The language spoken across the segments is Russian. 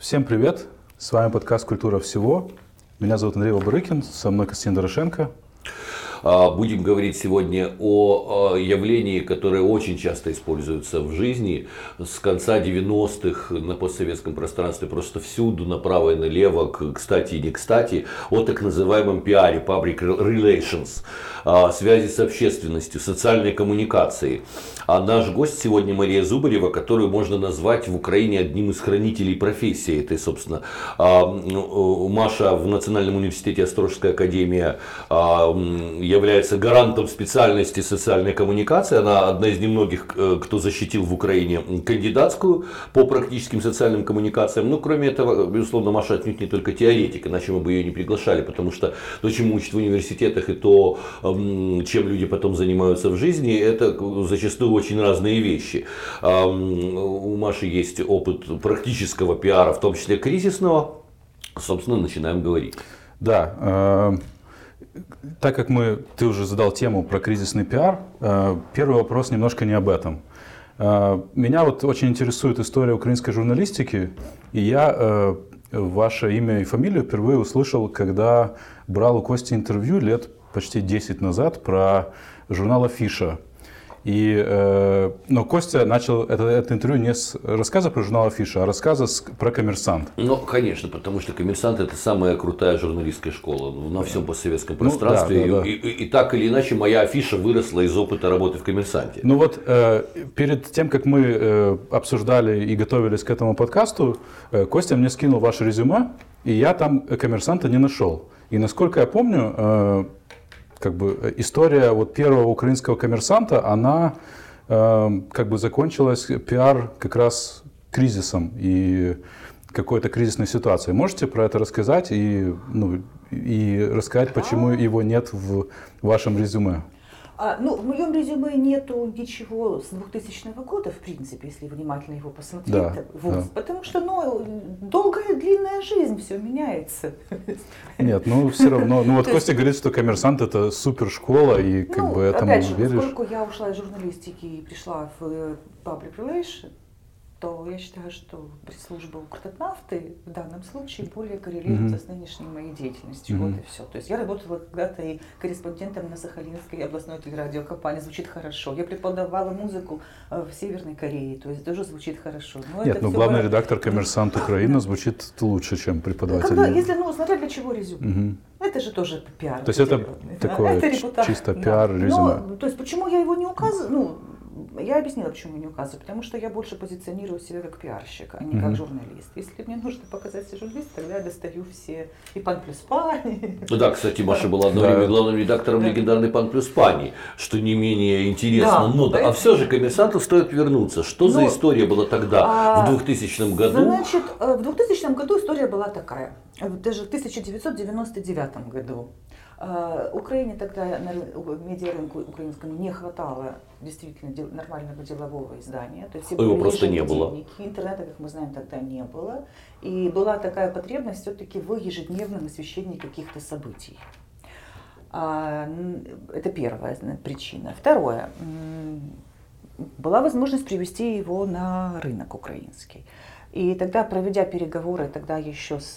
Всем привет! С вами подкаст «Культура всего». Меня зовут Андрей Лобарыкин, со мной Константин Дорошенко. А, будем говорить сегодня о явлении, которое очень часто используется в жизни с конца 90-х на постсоветском пространстве просто всюду, направо и налево, кстати и не кстати, о так называемом пиаре, public relations, а, связи с общественностью, социальной коммуникации. А наш гость сегодня Мария Зубарева, которую можно назвать в Украине одним из хранителей профессии. Это, собственно, а, ну, Маша в Национальном университете Острожская академия является гарантом специальности социальной коммуникации. Она одна из немногих, э, кто защитил в Украине кандидатскую по практическим социальным коммуникациям. Но кроме этого, безусловно, Маша отнюдь не только теоретик, иначе мы бы ее не приглашали, потому что то, чему учат в университетах и то, чем люди потом занимаются в жизни, это зачастую очень разные вещи. У Маши есть опыт практического пиара, в том числе кризисного. Собственно, начинаем говорить. Да, так как мы, ты уже задал тему про кризисный пиар, э, первый вопрос немножко не об этом. Э, меня вот очень интересует история украинской журналистики, и я э, ваше имя и фамилию впервые услышал, когда брал у Кости интервью лет почти 10 назад про журнал «Афиша». И, э, но Костя начал это, это интервью не с рассказа про журнал Афиша, а рассказа с, про коммерсант. Ну, конечно, потому что коммерсант это самая крутая журналистская школа на всем постсоветском пространстве. Ну, да, да, да. И, и, и так или иначе моя афиша выросла из опыта работы в коммерсанте. Ну вот э, перед тем, как мы э, обсуждали и готовились к этому подкасту, э, Костя мне скинул ваше резюме, и я там коммерсанта не нашел. И насколько я помню, э, как бы э, история вот первого украинского коммерсанта, она э, как бы закончилась пиар как раз кризисом и какой-то кризисной ситуацией. Можете про это рассказать и, ну, и рассказать, почему его нет в вашем резюме? А, ну, в моем резюме нету ничего с 2000 года, в принципе, если внимательно его посмотреть. Да, вот, да. Потому что, ну, долгая, длинная жизнь, все меняется. Нет, ну, все равно. Ну, вот Костя говорит, что коммерсант это супер школа, и как ну, бы этому опять же, веришь. поскольку я ушла из журналистики и пришла в э, public relations, то я считаю, что пресс-служба Укртатнафты в данном случае более коррелируется mm-hmm. с нынешней моей деятельностью. Mm-hmm. Вот и все. То есть я работала когда-то и корреспондентом на Сахалинской областной телерадиокомпании. Звучит хорошо. Я преподавала музыку э, в Северной Корее. То есть тоже звучит хорошо. Но Нет, ну главный было... редактор «Коммерсант Украины» звучит лучше, чем преподаватель. Когда, если, ну, смотря для чего резюме. Mm-hmm. Это же тоже пиар. То есть это такое это чисто пиар да. резюме. Но, то есть почему я его не указываю? Ну, я объяснила, почему не указываю, потому что я больше позиционирую себя как пиарщик, а не mm-hmm. как журналист. Если мне нужно показать себя журналист, тогда я достаю все и Пан плюс Пани. Ну да, кстати, Маша была одно время главным редактором легендарной Пан плюс Пани, что не менее интересно. Да, Но, да, а все же коммерсанту стоит вернуться. Что Но, за история была тогда, а, в 2000 году? Значит, э, в 2000 году история была такая. Даже в 1999 году Украине тогда на медиарынку украинскому не хватало действительно дел, нормального делового издания. То есть его просто не было. Интернета, как мы знаем, тогда не было. И была такая потребность все-таки в ежедневном освещении каких-то событий. А, это первая причина. Второе. Была возможность привести его на рынок украинский. И тогда, проведя переговоры тогда еще с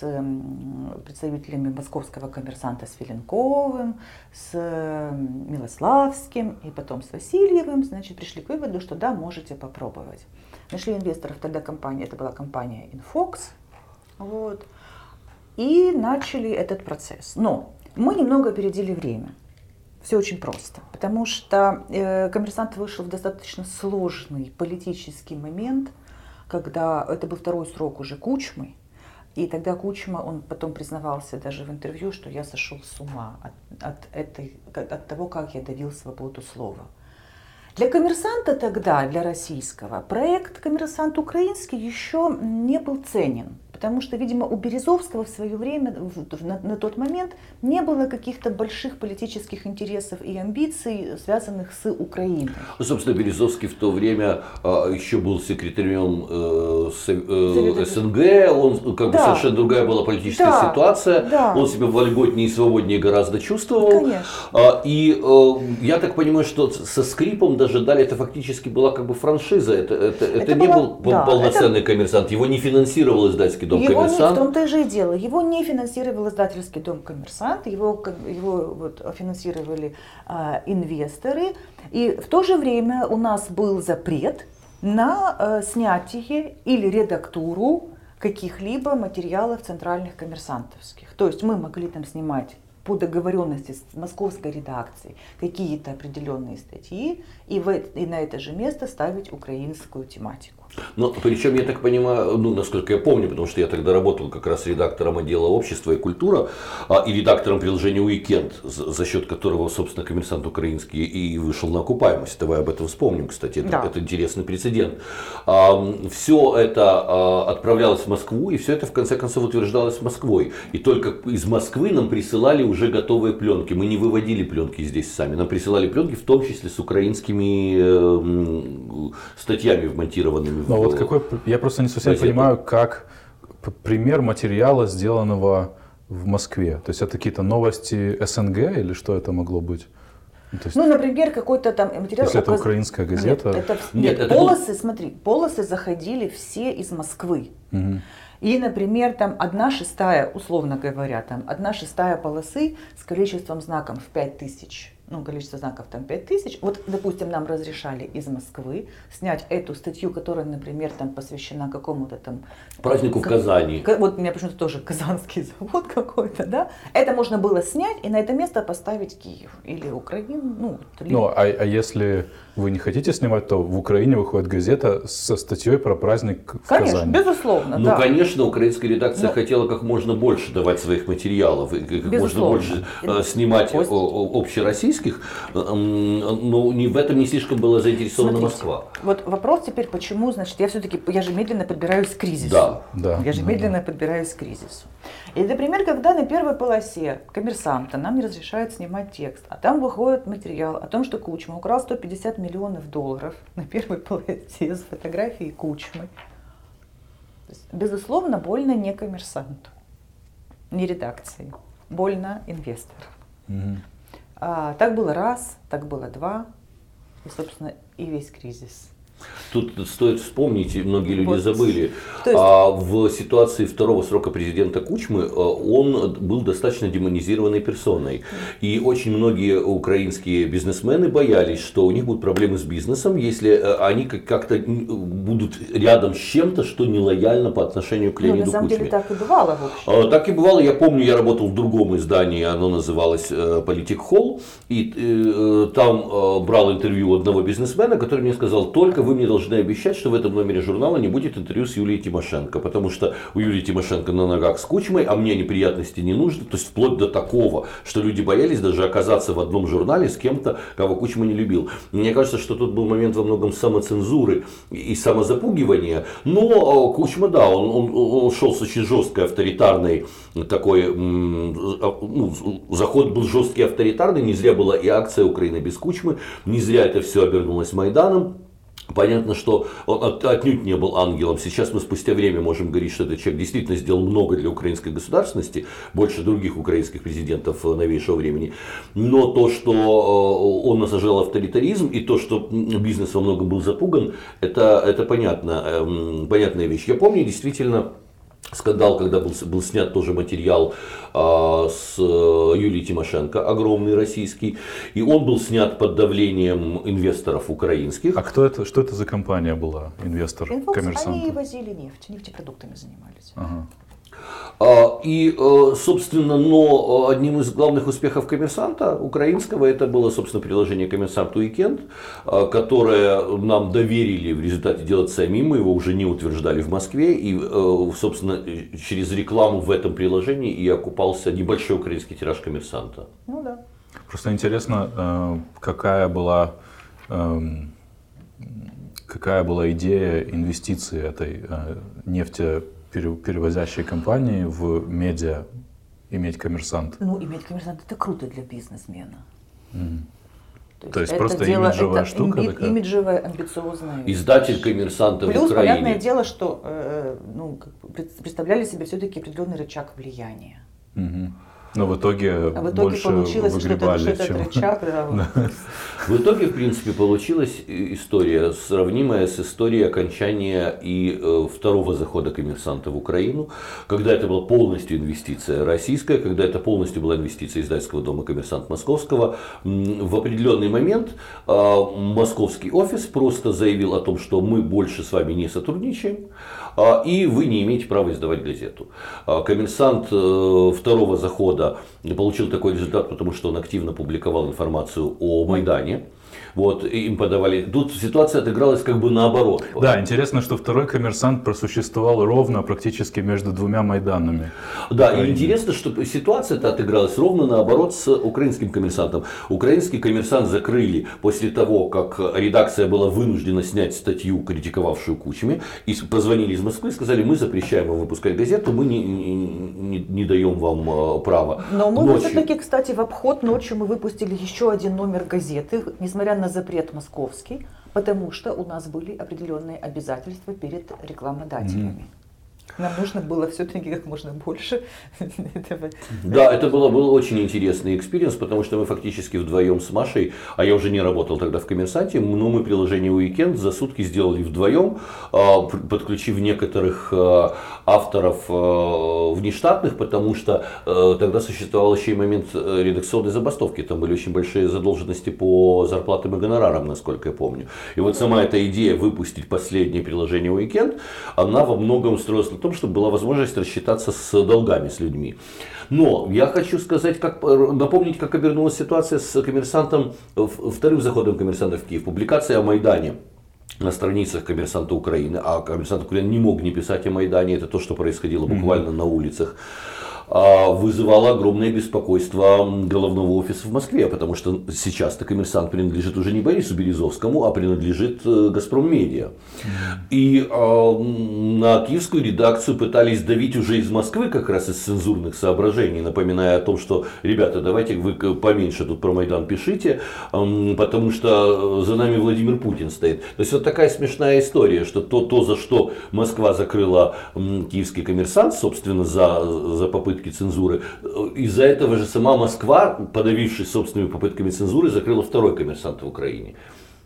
представителями московского коммерсанта с Филинковым, с Милославским и потом с Васильевым, значит, пришли к выводу, что да, можете попробовать. Нашли инвесторов тогда компания, это была компания Infox, вот, и начали этот процесс. Но мы немного опередили время. Все очень просто, потому что э, коммерсант вышел в достаточно сложный политический момент – когда это был второй срок уже Кучмы, и тогда Кучма, он потом признавался даже в интервью, что я сошел с ума от, от, этой, от того, как я давил свободу слова. Для коммерсанта тогда, для российского, проект «Коммерсант украинский» еще не был ценен потому что, видимо, у Березовского в свое время, на, на тот момент, не было каких-то больших политических интересов и амбиций, связанных с Украиной. Ну, собственно, Березовский в то время а, еще был секретарем э, с, э, СНГ, он как да. бы совершенно другая была политическая да. ситуация, да. он себя вольготнее и свободнее гораздо чувствовал. Конечно. А, и э, я так понимаю, что со скрипом даже дали, это фактически была как бы франшиза, это, это, это, это не была, был да, полноценный это... коммерсант, его не финансировал издательский дом его коммерсант. Не, в том-то же и дело. Его не финансировал издательский дом коммерсант, его, его вот, финансировали а, инвесторы. И в то же время у нас был запрет на а, снятие или редактуру каких-либо материалов центральных коммерсантовских. То есть мы могли там снимать по договоренности с московской редакцией какие-то определенные статьи и, в, и на это же место ставить украинскую тематику. Ну, причем, я так понимаю, ну, насколько я помню, потому что я тогда работал как раз редактором отдела общества и культура а, и редактором приложения Уикенд, за, за счет которого, собственно, коммерсант украинский и вышел на окупаемость. Давай об этом вспомним, кстати, это, да. это интересный прецедент. А, все это а, отправлялось в Москву, и все это в конце концов утверждалось Москвой. И только из Москвы нам присылали уже готовые пленки. Мы не выводили пленки здесь сами, нам присылали пленки, в том числе с украинскими э, статьями вмонтированными но вот какой, я просто не совсем понимаю, как пример материала, сделанного в Москве. То есть это какие-то новости СНГ или что это могло быть? Ну, есть, ну например, какой-то там материал... Если это украинская газета... Нет, это, нет, нет это полосы, был... смотри, полосы заходили все из Москвы. Угу. И, например, там одна шестая, условно говоря, там одна шестая полосы с количеством знаков в 5000 ну, количество знаков там 5000. Вот, допустим, нам разрешали из Москвы снять эту статью, которая, например, там посвящена какому-то там... Празднику как, в Казани. Вот у меня почему-то тоже казанский завод какой-то, да? Это можно было снять и на это место поставить Киев или Украину. Ну, ну а, а если вы не хотите снимать, то в Украине выходит газета со статьей про праздник в конечно, Казани. безусловно, Ну, да. конечно, украинская редакция Но... хотела как можно больше давать своих материалов, и как безусловно. можно больше э, снимать Кость... общероссийских, но не в этом не слишком была заинтересована Смотрите, Москва. Вот вопрос теперь, почему, значит, я все-таки, я же медленно подбираюсь к кризису. Да. да. Я же да, медленно да. подбираюсь к кризису. И, например, когда на первой полосе коммерсанта нам не разрешают снимать текст, а там выходит материал о том, что Кучма украл 150 миллионов долларов на первой полосе с фотографией Кучмы. Есть, безусловно, больно не коммерсанту, не редакции, больно инвестору. Угу. А, так было раз, так было два, и, собственно, и весь кризис. Тут стоит вспомнить, многие люди забыли, есть... а, в ситуации второго срока президента Кучмы а, он был достаточно демонизированной персоной. И очень многие украинские бизнесмены боялись, что у них будут проблемы с бизнесом, если а, они как-то будут рядом с чем-то, что нелояльно по отношению к Леониду ну, на самом Кучме. деле так и бывало. В Так и бывало. Я помню, я работал в другом издании, оно называлось э, Политик Холл, и э, там э, брал интервью одного бизнесмена, который мне сказал, только вы мне должны обещать, что в этом номере журнала не будет интервью с Юлией Тимошенко, потому что у Юлии Тимошенко на ногах с Кучмой, а мне неприятности не нужны, то есть вплоть до такого, что люди боялись даже оказаться в одном журнале с кем-то, кого Кучма не любил. Мне кажется, что тут был момент во многом самоцензуры и самозапугивания, но э, Кучма, да, он, он, он шел с очень жесткой авторитарной такой, а, ну, заход был жесткий авторитарный, не зря была и акция Украины без Кучмы, не зря это все обернулось Майданом. Понятно, что он отнюдь не был ангелом. Сейчас мы спустя время можем говорить, что этот человек действительно сделал много для украинской государственности, больше других украинских президентов новейшего времени. Но то, что э, он насажал авторитаризм и то, что бизнес во многом был запуган, это, это понятно, эм, понятная вещь. Я помню действительно скандал, когда был, был снят тоже материал а, с э, Юлией Тимошенко, огромный российский, и он был снят под давлением инвесторов украинских. А кто это, что это за компания была, инвестор, коммерсант? Они возили нефть, нефтепродуктами занимались. Ага. А, и, э, собственно, но одним из главных успехов коммерсанта украинского это было, собственно, приложение коммерсант Уикенд, а, которое нам доверили в результате делать самим, мы его уже не утверждали в Москве, и, э, собственно, через рекламу в этом приложении и окупался небольшой украинский тираж коммерсанта. Ну да. Просто интересно, э, какая была эм, какая была идея инвестиции этой нефти перевозящие компании в медиа иметь коммерсант? Ну, иметь коммерсант это круто для бизнесмена. Mm. То есть, То есть просто дело, имиджевая это штука ими, такая? Имиджевая, амбициозная. Издатель коммерсанта Плюс, в Украине. понятное дело, что э, ну, представляли себе все-таки определенный рычаг влияния. Угу. Но в итоге, а в итоге больше получилось выгребали, что-то, что чем... рычаг. Да. В итоге, в принципе, получилась история, сравнимая с историей окончания и э, второго захода коммерсанта в Украину, когда это была полностью инвестиция российская, когда это полностью была инвестиция издательского дома «Коммерсант Московского». В определенный момент э, московский офис просто заявил о том, что мы больше с вами не сотрудничаем, э, и вы не имеете права издавать газету. Э, коммерсант э, второго захода получил такой результат, потому что он активно публиковал информацию о Майдане. Вот, им подавали. Тут ситуация отыгралась как бы наоборот. Да, интересно, что второй коммерсант просуществовал ровно практически между двумя Майданами. Да, и интересно, что ситуация-то отыгралась ровно наоборот с украинским коммерсантом. Украинский коммерсант закрыли после того, как редакция была вынуждена снять статью, критиковавшую Кучми, и позвонили из Москвы и сказали, мы запрещаем вам выпускать газету, мы не, не, не даем вам э, права. Но мы все-таки, кстати, в обход ночью мы выпустили еще один номер газеты, несмотря на запрет московский, потому что у нас были определенные обязательства перед рекламодателями. Mm-hmm. Нам нужно было все-таки как можно больше этого. Да, это было, был очень интересный experience, потому что мы фактически вдвоем с Машей, а я уже не работал тогда в коммерсанте, но мы приложение Уикенд за сутки сделали вдвоем, а, подключив некоторых а, авторов а, внештатных, потому что тогда существовал еще и момент э, редакционной забастовки. Там были очень большие задолженности по зарплатам и гонорарам, насколько я помню. И вот сама эта идея выпустить последнее приложение Уикенд, она во многом строилась том, чтобы была возможность рассчитаться с долгами, с людьми. Но я хочу сказать, как, напомнить, как обернулась ситуация с коммерсантом, вторым заходом коммерсанта в Киев. Публикация о Майдане на страницах коммерсанта Украины, а коммерсант Украины не мог не писать о Майдане, это то, что происходило буквально mm-hmm. на улицах. А, вызывало огромное беспокойство головного офиса в Москве, потому что сейчас-то коммерсант принадлежит уже не Борису Березовскому, а принадлежит э, Газпром Медиа. И э, на киевскую редакцию пытались давить уже из Москвы, как раз из цензурных соображений, напоминая о том, что, ребята, давайте вы поменьше тут про Майдан пишите, э, потому что за нами Владимир Путин стоит. То есть вот такая смешная история, что то, то за что Москва закрыла э, киевский коммерсант, собственно, за, за попытки попытки цензуры. Из-за этого же сама Москва, подавившись собственными попытками цензуры, закрыла второй коммерсант в Украине.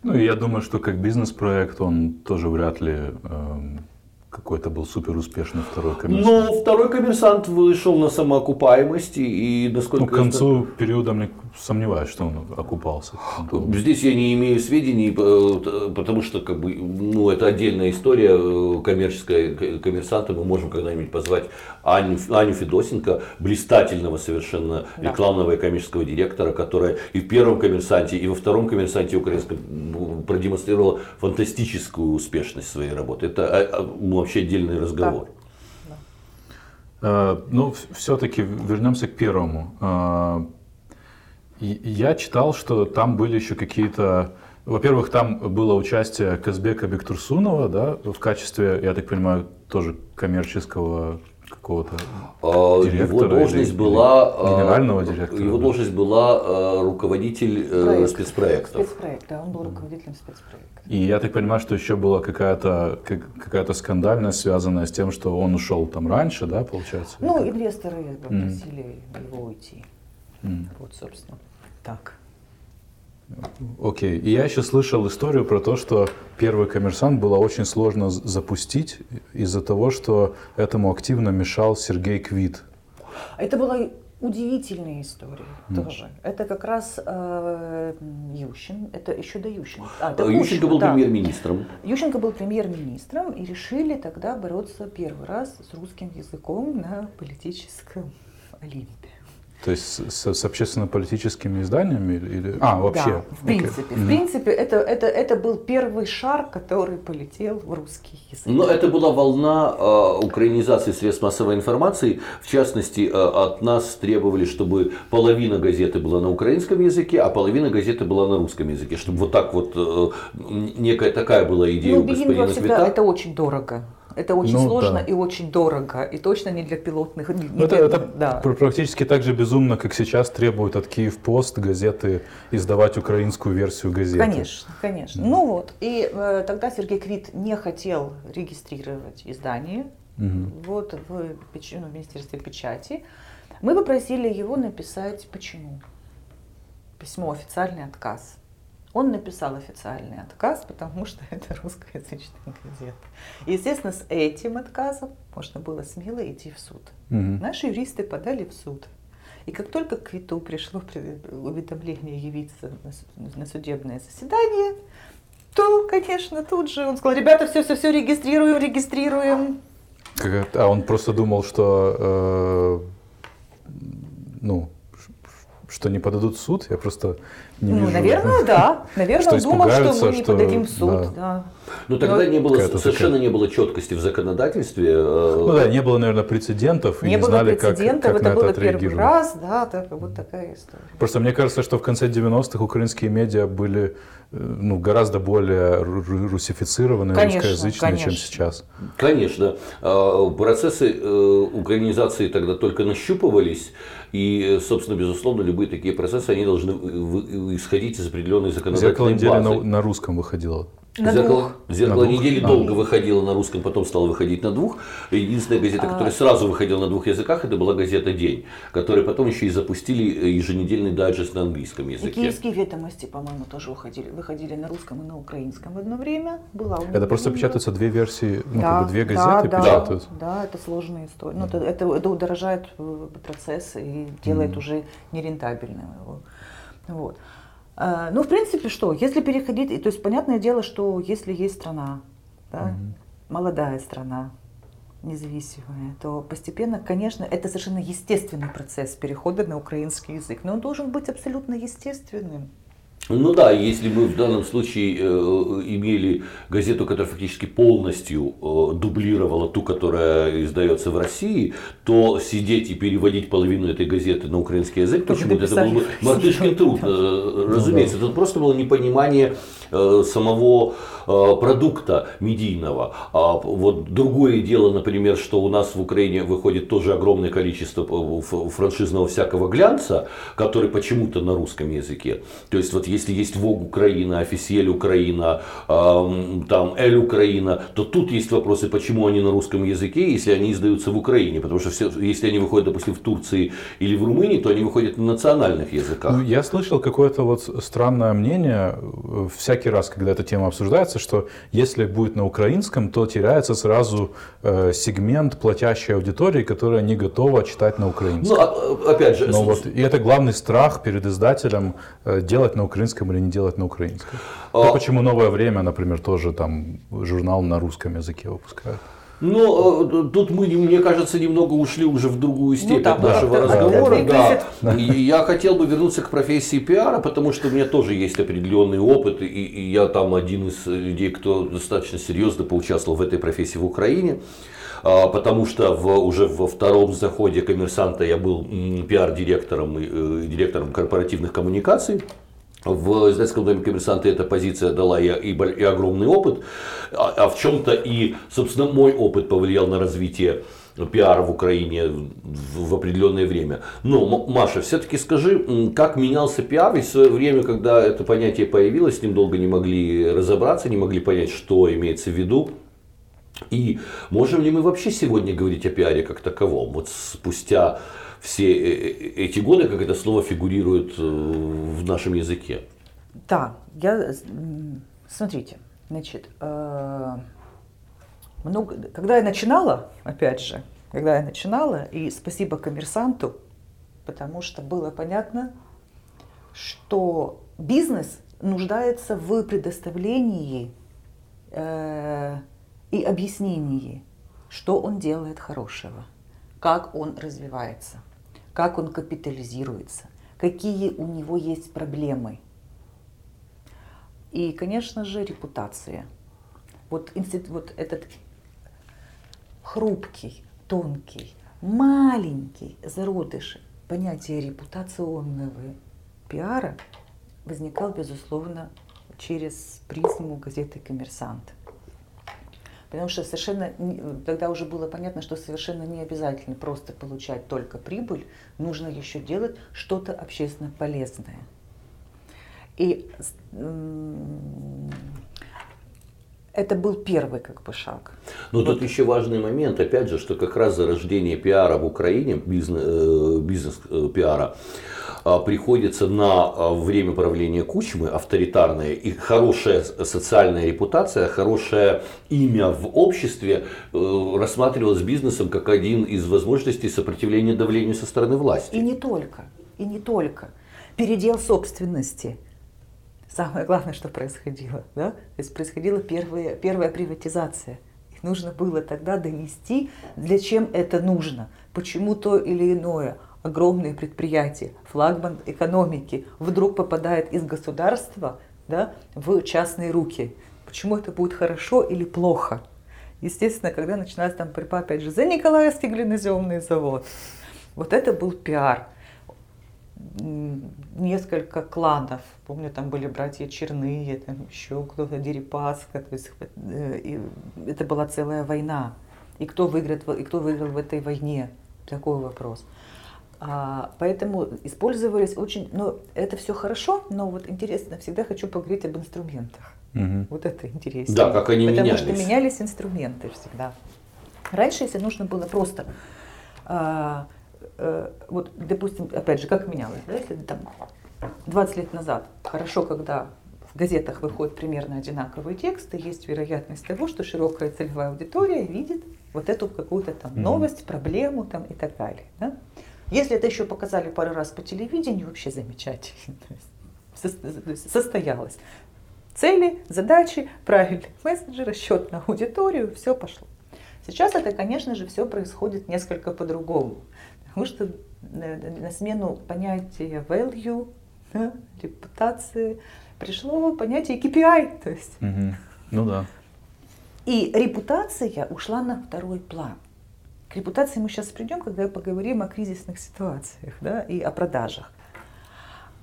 Ну, я думаю, что как бизнес-проект он тоже вряд ли э, какой-то был супер успешный второй коммерсант. Ну, второй коммерсант вышел на самоокупаемости и насколько... Ну, к концу это... периода, мне сомневаюсь, что он окупался. Здесь я не имею сведений, э, потому что как бы, ну, это отдельная история э, коммерческая коммерсанта. Мы можем когда-нибудь позвать Аню, Аню Федосенко, блистательного совершенно да. рекламного и коммерческого директора, которая и в первом коммерсанте, и во втором коммерсанте украинском ну, продемонстрировала фантастическую успешность своей работы. Это а, а, вообще отдельный разговор. Да. Да. Ну, все-таки вернемся к первому. А, я читал, что там были еще какие-то... Во-первых, там было участие Казбека Бектурсунова, да, в качестве, я так понимаю, тоже коммерческого какого-то а, директора его должность или, была или генерального директора. Его должность была руководитель Проект. спецпроектов. Спецпроект, да, он был руководителем спецпроекта. И я так понимаю, что еще была какая-то какая-то скандальность, связанная с тем, что он ушел там раньше, да, получается? Ну, инвесторы попросили mm. его уйти. Mm. Вот, собственно, так. Окей. Okay. И я еще слышал историю про то, что первый коммерсант было очень сложно запустить из-за того, что этому активно мешал Сергей Квит. Это была удивительная история mm. тоже. Это как раз э, Ющин, это еще до Ющенко. А, это Ющенко был да. премьер-министром. Ющенко был премьер-министром и решили тогда бороться первый раз с русским языком на политическом Олимпе. То есть с, с общественно-политическими изданиями или а вообще? Да, в принципе, okay. в принципе это это это был первый шар, который полетел в русский язык. Но это была волна э, украинизации средств массовой информации. В частности, э, от нас требовали, чтобы половина газеты была на украинском языке, а половина газеты была на русском языке, чтобы вот так вот э, некая такая была идея ну, у господина всегда это очень дорого. Это очень ну, сложно да. и очень дорого, и точно не для пилотных. Не это, для, это да. практически так же безумно, как сейчас требуют от Киев Пост газеты издавать украинскую версию газеты. Конечно, конечно. Mm. Ну вот, и э, тогда Сергей Квит не хотел регистрировать издание угу. вот в, ну, в Министерстве печати. Мы попросили его написать почему. Письмо официальный отказ. Он написал официальный отказ, потому что это русскоязычная газета. И, естественно, с этим отказом можно было смело идти в суд. Угу. Наши юристы подали в суд. И как только к Квиту пришло уведомление явиться на судебное заседание, то, конечно, тут же он сказал, ребята, все, все, все, регистрируем, регистрируем. А он просто думал, что, э, ну, что не подадут в суд? Я просто не ну, вижу. наверное, да. Наверное, Что он думал, что мы не что- подадим в суд. да. Да. Но тогда Но не было, совершенно такая- не было четкости в законодательстве. э, Ну да, не было, наверное, прецедентов, и Не не было знали, как, прецедентов, как на это это было первый отреагировать. раз, да, так, вот такая история. Просто мне кажется, что в конце 90-х украинские медиа были э, ну, гораздо более ру- ру- русифицированные, Конечно, русскоязычные, чем конечно. сейчас. Конечно, э, процессы э, украинизации тогда только нащупывались, и, собственно, безусловно, любые такие процессы, они должны исходить из определенной Зеркало законодательной недели базы. на, на русском выходило. На Зеркало, двух. зеркало На двух? недели А. долго выходило на русском, потом стало выходить на двух. Единственная газета, А. которая сразу выходила на двух языках, это была газета «День», которая потом еще и запустили э, еженедельный дайджест на английском И языке. киевские ведомости, по-моему, тоже выходили, выходили на русском и на украинском в одно время. Была Это просто печатаются две версии, ну, да, как бы две да, газеты да, печатают. Да, это сложная история. Ну, это, это, это удорожает э, процесс и делает уже нерентабельным его. Вот. А, Ну, в принципе, что, если переходить, то есть, понятное дело, что если есть страна, да, молодая страна, независимая, то постепенно, конечно, это совершенно естественный процесс перехода на украинский язык, но он должен быть абсолютно естественным. Ну да, если мы в данном случае э, имели газету, которая фактически полностью э, дублировала ту, которая издается в России, то сидеть и переводить половину этой газеты на украинский язык, почему-то это был бы мартышкин труд, э, разумеется. Это просто было непонимание э, самого э, продукта медийного. А вот другое дело, например, что у нас в Украине выходит тоже огромное количество э, франшизного всякого глянца, который почему-то на русском языке. То есть вот если есть Вог Украина, Официель Украина, эм, там Эль Украина, то тут есть вопросы, почему они на русском языке, если они издаются в Украине. Потому что все, если они выходят, допустим, в Турции или в Румынии, то они выходят на национальных языках. Ну, я слышал какое-то вот странное мнение э, всякий раз, когда эта тема обсуждается, что если будет на украинском, то теряется сразу э, сегмент платящей аудитории, которая не готова читать на Ну, украинском. а- опять же, Но вот, и это главный страх перед издателем э, делать на украинском или не делать на украинском. А- Вот почему новое время, например, тоже там журнал на русском языке выпускает. Ну, э, тут мы, мне кажется, немного ушли уже в другую степень да, от нашего да, разговора. да, Да. И я хотел бы вернуться к профессии пиара, потому что у меня тоже есть определенный опыт, и, и я там один из людей, кто достаточно серьезно поучаствовал в этой профессии в Украине. А, Потому что в, уже во втором заходе коммерсанта я был пиар-директором и э, директором корпоративных коммуникаций. В издательском доме коммерсанта эта позиция дала и, и, и огромный опыт, а, а в чем-то и, собственно, мой опыт повлиял на развитие пиара в Украине в, в определенное время. Но, Маша, все-таки скажи, как менялся пиар? Ведь в свое время, когда это понятие появилось, с ним долго не могли разобраться, не могли понять, что имеется в виду. И можем ли мы вообще сегодня говорить о пиаре как таковом? Вот спустя все э- э- эти годы, как это слово фигурирует э, в нашем языке. Да, я, смотрите, значит, много, когда я начинала, опять же, когда я начинала, и спасибо коммерсанту, потому что было понятно, что бизнес нуждается в предоставлении и объяснении, что он делает хорошего, как он развивается, как он капитализируется, какие у него есть проблемы. И, конечно же, репутация. Вот, институт, вот этот хрупкий, тонкий, маленький зародыш понятия репутационного пиара возникал, безусловно, через призму газеты «Коммерсант». Потому что совершенно тогда уже было понятно, что совершенно не обязательно просто получать только прибыль, нужно еще делать что-то общественно полезное. И это был первый как бы шаг. Но вот. тут еще важный момент, опять же, что как раз зарождение пиара в Украине, бизнес, э, бизнес э, пиара, а, приходится на а, время правления Кучмы, авторитарное, и хорошая социальная репутация, хорошее имя в обществе э, рассматривалось бизнесом как один из возможностей сопротивления давлению со стороны власти. И не только, и не только. Передел собственности – самое главное, что происходило. Да? То есть происходила первая, первая приватизация. И нужно было тогда донести, для чем это нужно, почему то или иное огромное предприятие, флагман экономики, вдруг попадает из государства да, в частные руки. Почему это будет хорошо или плохо? Естественно, когда начинается там борьба, опять же, за Николаевский глиноземный завод, вот это был пиар несколько кланов. Помню, там были братья Черные, там еще кто-то Дерипаска. То есть э, это была целая война. И кто выиграет, и кто выиграл в этой войне? Такой вопрос. А, поэтому использовались очень, ну это все хорошо, но вот интересно, всегда хочу поговорить об инструментах. Угу. Вот это интересно. Да, как они Потому менялись. Потому что менялись инструменты всегда. Раньше, если нужно было просто а, вот, допустим, опять же, как менялось, да, если там 20 лет назад, хорошо, когда в газетах выходят примерно одинаковые тексты, есть вероятность того, что широкая целевая аудитория видит вот эту какую-то там новость, проблему там и так далее. Да? Если это еще показали пару раз по телевидению, вообще замечательно. Состоялось. Цели, задачи, правильный месседжи, расчет на аудиторию, все пошло. Сейчас это, конечно же, все происходит несколько по-другому. Потому что на смену понятия value, да, репутации, пришло понятие KPI. То есть. Угу. Ну да. И репутация ушла на второй план. К репутации мы сейчас придем, когда поговорим о кризисных ситуациях да, и о продажах.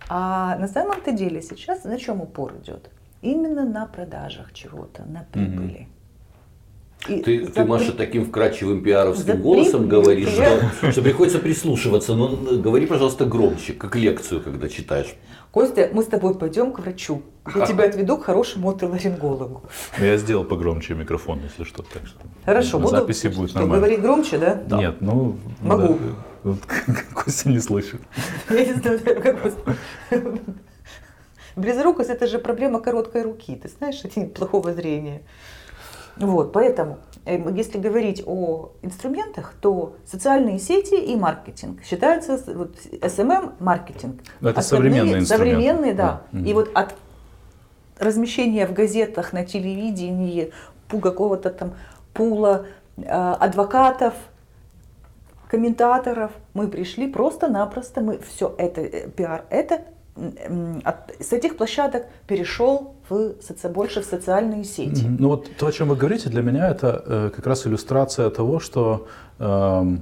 А на самом-то деле сейчас на чем упор идет? Именно на продажах чего-то, на прибыли. И ты, ты, Маша, таким вкрадчивым пиаровским голосом говоришь, что, что приходится прислушиваться. Но ну, говори, пожалуйста, громче, как лекцию, когда читаешь. Костя, мы с тобой пойдем к врачу. Я тебя отведу к хорошему отоларингологу. Я сделал погромче микрофон, если что. Так что Хорошо, на буду, записи будет что, нормально. Говорить громче, да? да. Нет, ну... Могу. Да, Костя не слышит. Я не знаю, как Близорукость – это же проблема короткой руки, ты знаешь, это плохого зрения. Вот, поэтому, э, если говорить о инструментах, то социальные сети и маркетинг считаются вот, SMM маркетинг. Но это современные инструменты. Современные, да. да. И вот от размещения в газетах, на телевидении, какого-то там пула э, адвокатов, комментаторов, мы пришли просто-напросто, мы все это, э, пиар, это от, с этих площадок перешел в соци, больше в социальные сети. Ну вот то, о чем вы говорите, для меня это э, как раз иллюстрация того, что э,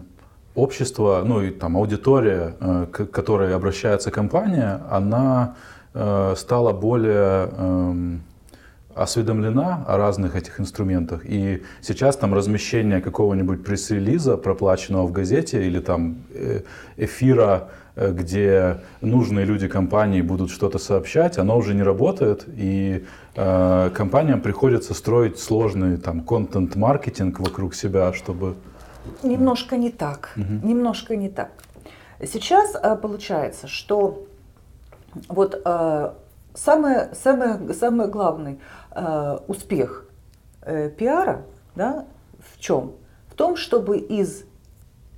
общество, ну и там аудитория, э, к которой обращается компания, она э, стала более э, осведомлена о разных этих инструментах. И сейчас там размещение какого-нибудь пресс-релиза, проплаченного в газете, или там э, эфира где нужные люди компании будут что-то сообщать, оно уже не работает, и э, компаниям приходится строить сложный там контент-маркетинг вокруг себя, чтобы... Немножко не так, угу. немножко не так. Сейчас э, получается, что вот э, самый, самый, самый главный э, успех э, пиара да, в чем? В том, чтобы из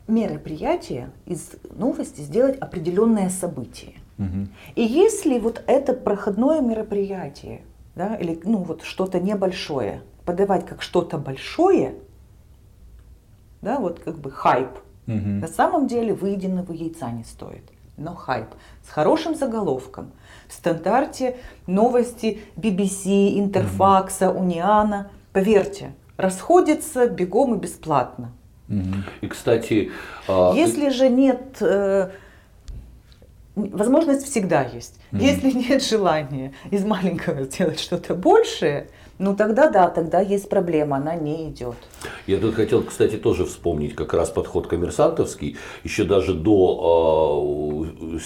мероприятие, из новости сделать определенное событие. Угу. И если вот это проходное мероприятие, да, или ну вот что-то небольшое, подавать как что-то большое, да, вот как бы хайп, угу. на самом деле выеденного яйца не стоит. Но хайп с хорошим заголовком, в стандарте новости BBC, Интерфакса, Униана, поверьте, расходится бегом и бесплатно. И, кстати... А, Если же нет... Э, возможность всегда есть. Mm-hmm. Если нет желания из маленького сделать что-то большее, ну тогда да, тогда есть проблема, она не идет. Я тут хотел, кстати, тоже вспомнить как раз подход коммерсантовский. Еще даже до э,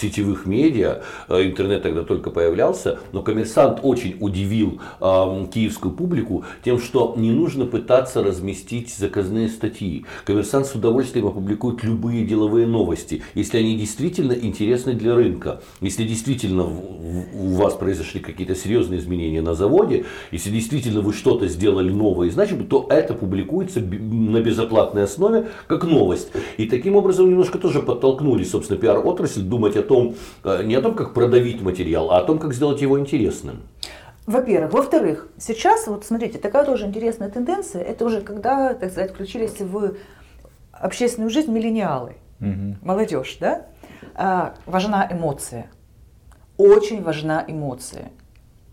сетевых медиа, э, интернет тогда только появлялся, но коммерсант очень удивил э, киевскую публику тем, что не нужно пытаться разместить заказные статьи. Коммерсант с удовольствием опубликует любые деловые новости, если они действительно интересны для рынка. Если действительно у вас произошли какие-то серьезные изменения на заводе, если действительно вы что-то сделали новое и значимое, то это публикуется на безоплатной основе как новость. И таким образом немножко тоже подтолкнули, собственно, пиар-отрасль думать о том, э, не о том, как продавить материал, а о том, как сделать его интересным. Во-первых. Во-вторых, сейчас, вот смотрите, такая тоже интересная тенденция, это уже когда, так сказать, включились в общественную жизнь миллениалы, угу. молодежь, да? А, важна эмоция. Очень важна эмоция.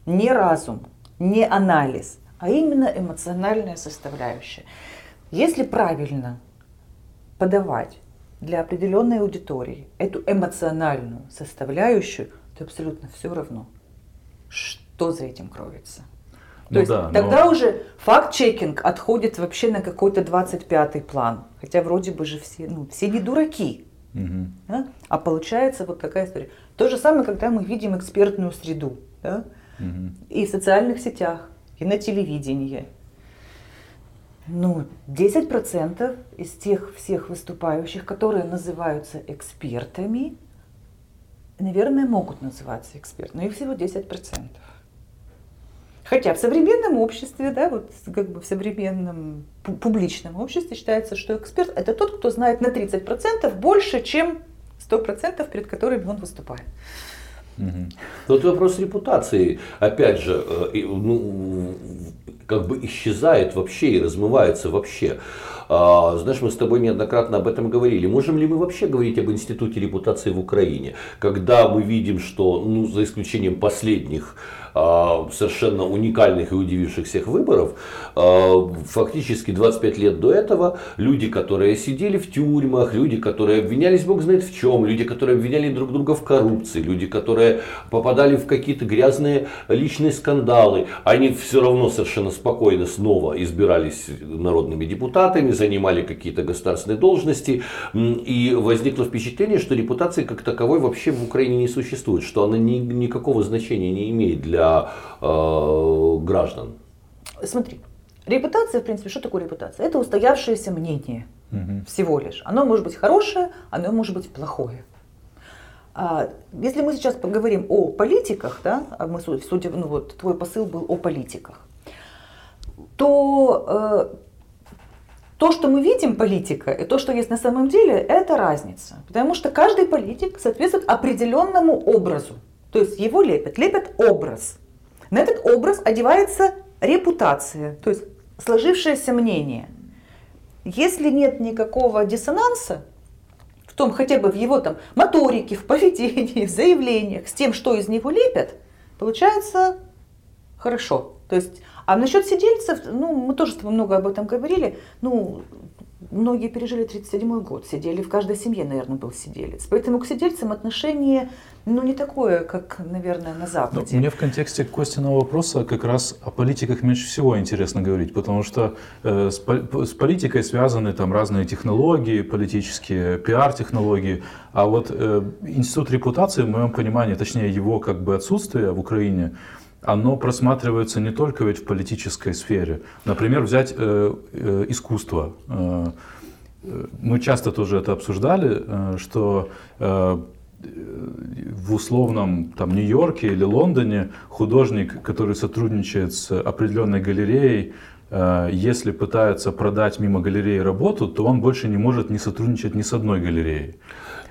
Не разум, не анализ, а именно эмоциональная составляющая. Если правильно подавать для определенной аудитории эту эмоциональную составляющую, то абсолютно все равно, что за этим кроется. То ну есть да, тогда но... уже факт-чекинг отходит вообще на какой-то 25-й план. Хотя вроде бы же все, ну, все не дураки. Угу. Да? А получается вот такая история. То же самое, когда мы видим экспертную среду. Да? И в социальных сетях, и на телевидении. Ну, 10% из тех всех выступающих, которые называются экспертами, наверное, могут называться экспертами, но их всего 10%. Хотя в современном обществе, да, вот как бы в современном публичном обществе считается, что эксперт это тот, кто знает на 30% больше, чем 100%, перед которыми он выступает. Угу. Тут вопрос репутации, опять же, э, ну, как бы исчезает вообще и размывается вообще. А, знаешь, мы с тобой неоднократно об этом говорили. Можем ли мы вообще говорить об институте репутации в Украине, когда мы видим, что, ну, за исключением последних совершенно уникальных и удививших всех выборов, а, фактически 25 лет до этого люди, которые сидели в тюрьмах, люди, которые обвинялись бог знает в чем, люди, которые обвиняли друг друга в коррупции, люди, которые попадали в какие-то грязные личные скандалы, они все равно совершенно спокойно снова избирались народными депутатами, занимали какие-то государственные должности, и возникло впечатление, что репутации как таковой вообще в Украине не существует, что она ни, никакого значения не имеет для для э, граждан? Смотри, репутация, в принципе, что такое репутация? Это устоявшееся мнение угу. всего лишь. Оно может быть хорошее, оно может быть плохое. А, если мы сейчас поговорим о политиках, да, а мы, судя, ну вот твой посыл был о политиках, то э, то, что мы видим политика, и то, что есть на самом деле, это разница. Потому что каждый политик соответствует определенному образу. То есть его лепят, лепят образ. На этот образ одевается репутация, то есть сложившееся мнение. Если нет никакого диссонанса, в том хотя бы в его там моторике, в поведении, в заявлениях, с тем, что из него лепят, получается хорошо. То есть, а насчет сидельцев, ну, мы тоже с тобой много об этом говорили, ну, многие пережили 37 год, сидели, в каждой семье, наверное, был сиделец. Поэтому к сидельцам отношение, ну, не такое, как, наверное, на Западе. Но мне в контексте Костиного вопроса как раз о политиках меньше всего интересно говорить, потому что э, с, с политикой связаны там разные технологии, политические пиар-технологии, а вот э, институт репутации, в моем понимании, точнее его как бы отсутствие в Украине, оно просматривается не только ведь в политической сфере. Например, взять э, э, искусство. Э, э мы часто тоже это обсуждали, э, что э, в условном там, Нью-Йорке или Лондоне художник, который сотрудничает с определенной галереей, э, если пытается продать мимо галереи работу, то он больше не может не сотрудничать ни с одной галереей.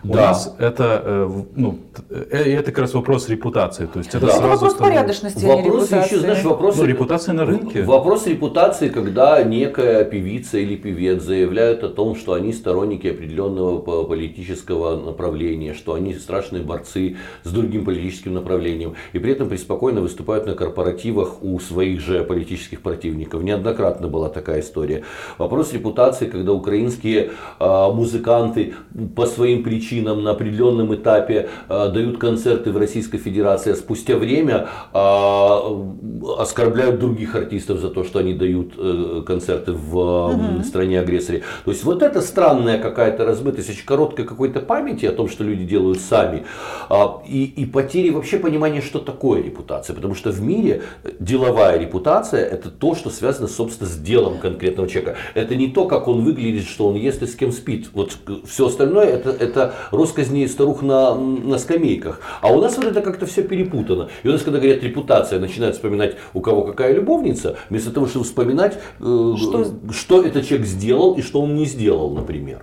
У да. нас это, э, ну, э, это как раз вопрос репутации. То есть это да. сразу вопрос становится... порядочности, вопрос а не репутации. Еще, знаешь, вопрос, ну, репутации на рынке. Вопрос репутации, когда некая певица или певец заявляют о том, что они сторонники определенного политического направления, что они страшные борцы с другим политическим направлением, и при этом преспокойно выступают на корпоративах у своих же политических противников. Неоднократно неоднократно была такая история. Вопрос репутации, когда украинские а, музыканты по своим причинам на определенном этапе а, дают концерты в Российской Федерации, а спустя время оскорбляют других артистов за то, что они дают э, концерты в угу. стране-агрессоре. То есть вот это странная какая-то разбытость, очень короткой какой-то памяти о том, что люди делают сами. И, и потери вообще понимания, что такое репутация. Потому что в мире деловая репутация это то, что связано, собственно, с делом конкретного человека. Это не то, как он выглядит, что он ест и с кем спит. Вот все остальное это, это росказни старух на, на скамейках. А у нас вот это как-то все перепутано. И у нас, когда говорят репутация, начинают вспоминать, у кого какая любовница, вместо того, чтобы вспоминать, э, что, что этот человек сделал и что он не сделал, например.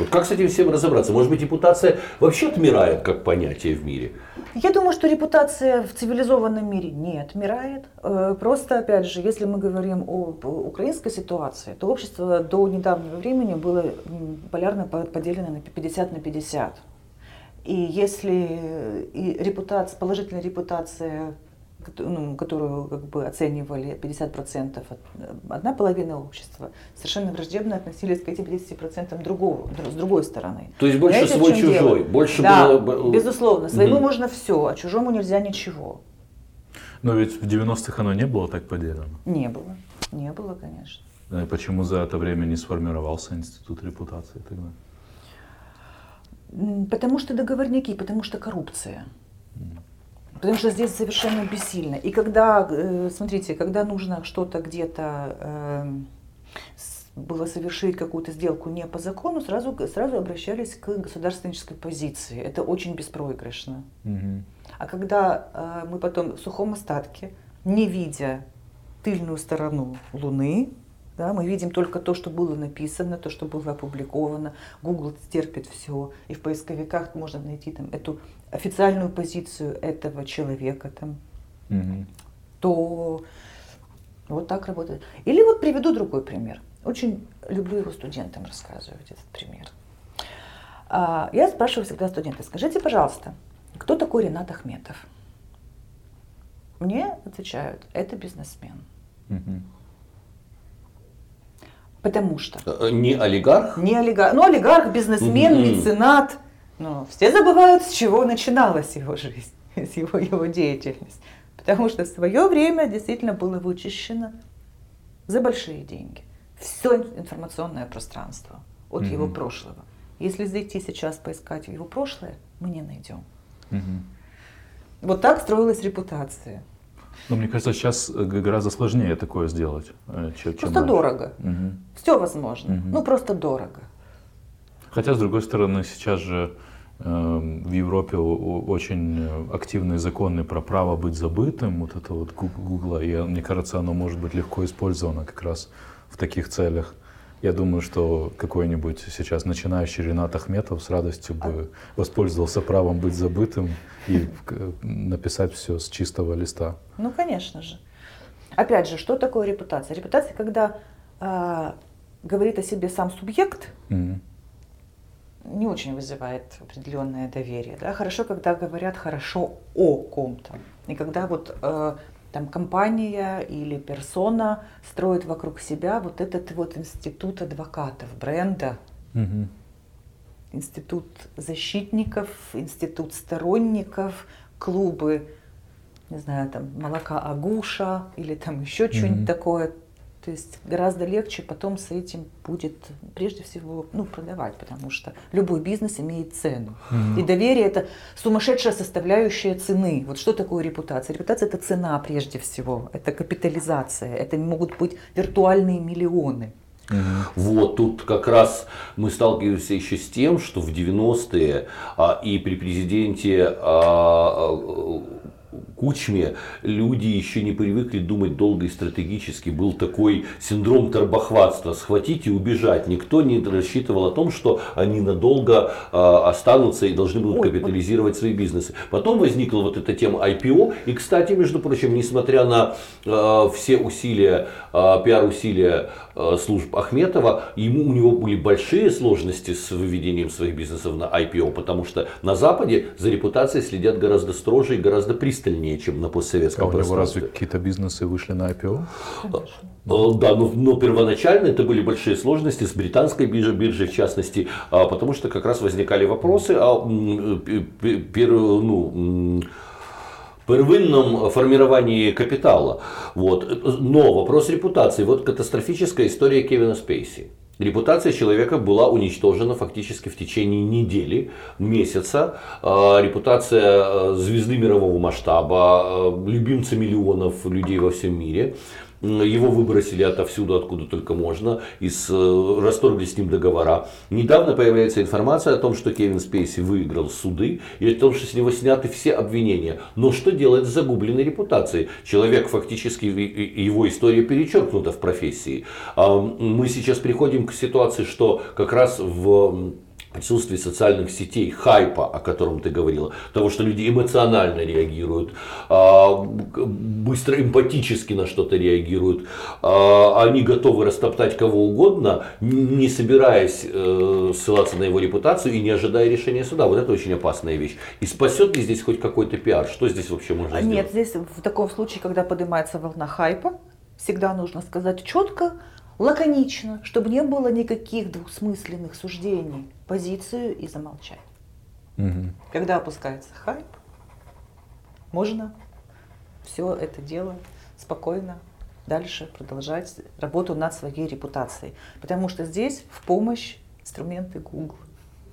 Вот как с этим всем разобраться? Может быть, репутация вообще отмирает как понятие в мире? Я думаю, что репутация в цивилизованном мире не отмирает. Э, просто, опять же, если мы говорим о украинской ситуации, то общество до недавнего времени было полярно поделено на 50 на 50. И если и репутация, положительная репутация которую как бы оценивали 50% от, одна половина общества, совершенно враждебно относились к этим 50% другого, с другой стороны. То есть больше Знаете, свой чужой, дело? больше да, было... безусловно, своему угу. можно все, а чужому нельзя ничего. Но ведь в 90-х оно не было так поделено. Не было, не было, конечно. И почему за это время не сформировался институт репутации тогда? Потому что договорники, потому что коррупция. Потому что здесь совершенно бессильно. И когда, э, смотрите, когда нужно что-то где-то эм, было совершить какую-то сделку не по закону, сразу, сразу обращались к государственнической позиции. Это очень беспроигрышно. Угу. А когда э, мы потом в сухом остатке, не видя тыльную сторону Луны, да, мы видим только то, что было написано, то, что было опубликовано. Google терпит все. И в поисковиках можно найти там эту официальную позицию этого человека там. Угу. То вот так работает. Или вот приведу другой пример. Очень люблю его студентам рассказывать этот пример. А, я спрашиваю всегда студента, скажите, пожалуйста, кто такой Ренат Ахметов? Мне отвечают, это бизнесмен. Угу. Потому что... Э, э, не олигарх? Не олигарх. Ну, олигарх, бизнесмен, mm-hmm. меценат. Но все забывают, с чего начиналась его жизнь, с его, его деятельность. Потому что в свое время действительно было вычищено за большие деньги все информационное пространство от mm-hmm. его прошлого. Если зайти сейчас поискать его прошлое, мы не найдем. Mm-hmm. Вот так строилась репутация. Но мне кажется, сейчас э, гораздо сложнее такое сделать. Э, чем просто дорого. Угу. Все возможно. Угу. Ну просто дорого. Хотя, с другой стороны, сейчас же э, в Европе очень активные законы про право быть забытым, вот это вот Гугла, и мне кажется, оно может быть легко использовано как раз в таких целях. Я думаю, что какой-нибудь сейчас начинающий Ренат Ахметов с радостью бы воспользовался правом быть забытым и написать все с чистого листа. Ну, конечно же. Опять же, что такое репутация? Репутация, когда э, говорит о себе сам субъект, mm-hmm. не очень вызывает определенное доверие. Да? Хорошо, когда говорят хорошо о ком-то. И когда вот э, там компания или персона строит вокруг себя вот этот вот институт адвокатов, бренда, угу. институт защитников, институт сторонников, клубы, не знаю, там молока Агуша или там еще угу. что-нибудь такое. То есть гораздо легче потом с этим будет прежде всего ну, продавать, потому что любой бизнес имеет цену. Mm-hmm. И доверие это сумасшедшая составляющая цены. Вот что такое репутация? Репутация это цена прежде всего, это капитализация, это могут быть виртуальные миллионы. Угу. Вот тут как раз мы сталкиваемся еще с тем, что в 90-е а, и при президенте а, а, Кучме люди еще не привыкли думать долго и стратегически. Был такой синдром торбохватства. Схватить и убежать. Никто не рассчитывал о том, что они надолго э, останутся и должны будут капитализировать свои бизнесы. Потом возникла вот эта тема IPO. И, кстати, между прочим, несмотря на э, все усилия, э, пиар-усилия э, служб Ахметова, ему, у него были большие сложности с выведением своих бизнесов на IPO. Потому что на Западе за репутацией следят гораздо строже и гораздо пристальнее пристальнее, чем на постсоветском А у него разве пространстве. какие-то бизнесы вышли на IPO? Э, Да, но, но первоначально это были большие сложности с британской биржей, биржей в частности, а, потому что как раз возникали вопросы о м, пе- пе- пер- ну, первинном формировании капитала. Вот. Но вопрос репутации. Вот катастрофическая история Кевина Спейси. Репутация человека была уничтожена фактически в течение недели, месяца. А, Репутация э, звезды мирового масштаба, э, любимца миллионов людей во всем мире. Его выбросили отовсюду, откуда только можно, и с, э, расторгли с ним договора. Недавно появляется информация о том, что Кевин Спейси выиграл суды, и о том, что с него сняты все обвинения. Но что делать с загубленной репутацией? Человек фактически, его история перечеркнута в профессии. А, Мы сейчас приходим к ситуации, что как раз в м, присутствии социальных сетей, хайпа, о котором ты говорила, того, что люди эмоционально реагируют, а, быстро эмпатически на что-то реагируют, а, они готовы растоптать кого угодно, не собираясь э, ссылаться на его репутацию и не ожидая решения суда. Вот это очень опасная вещь. И спасет ли здесь хоть какой-то пиар? Что здесь вообще можно А сделать? Нет, здесь в таком случае, когда поднимается волна хайпа, всегда нужно сказать четко, лаконично, чтобы не было никаких двусмысленных суждений, позицию и замолчать. Мгм. Когда опускается хайп, можно все это дело спокойно дальше продолжать работу над своей репутацией. Потому что здесь в помощь инструменты Google,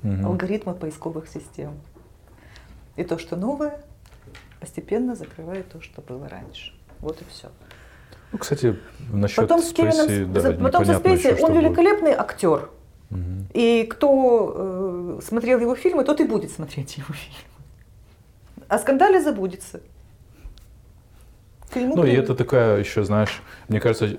Мгм. алгоритмы поисковых систем. И то, что новое, постепенно закрывает то, что было раньше. Вот и все. Ну, кстати, насчет Потом с Кевином, Спейси, да, за- потом со Спейси, он будет. великолепный актер. Мгм. И кто э, смотрел его фильмы, тот и будет смотреть его фильмы. О скандале забудется. Нему Ну и это такая еще, знаешь, мне кажется,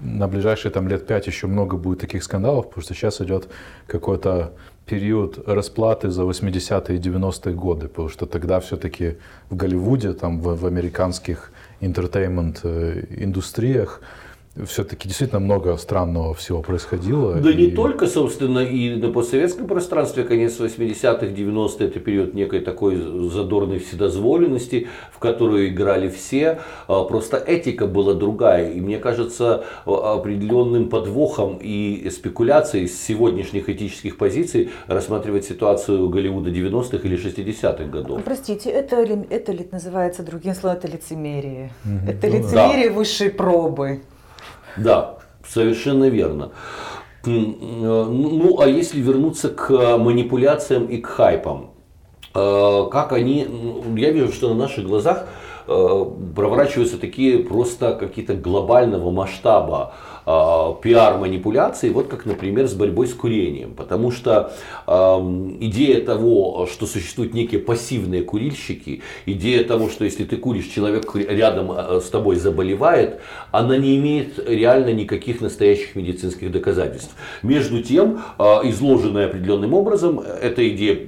на ближайшие там лет пять еще много будет таких скандалов, потому что сейчас идет какой-то период расплаты за 80-е и 90-е годы, потому что тогда все-таки в Голливуде, там в, в американских entertainment э, индустриях все-таки действительно много странного всего происходило. Да не и- только, собственно, и на постсоветском пространстве, конец 80-х, 90-х, это период некой такой задорной вседозволенности, в которую играли все. А, Просто этика была другая. И мне кажется, а, определенным подвохом и спекуляцией с сегодняшних этических позиций рассматривать ситуацию Голливуда 90-х или 60-х годов. Простите, это, ли- это называется другим словом, это лицемерие. Это Ну да. лицемерие высшей пробы. Да, совершенно верно. Э, Ну, а если вернуться к манипуляциям и к хайпам, э, как они, я вижу, что на наших глазах э, проворачиваются такие просто какие-то глобального масштаба э, пиар-манипуляции, вот как, например, с борьбой с курением. Потому что эм, идея того, что существуют некие пассивные курильщики, идея того, что если ты куришь, человек рядом э, с тобой заболевает, она не имеет реально никаких настоящих медицинских доказательств. Между тем, э, изложенная определенным образом, эта идея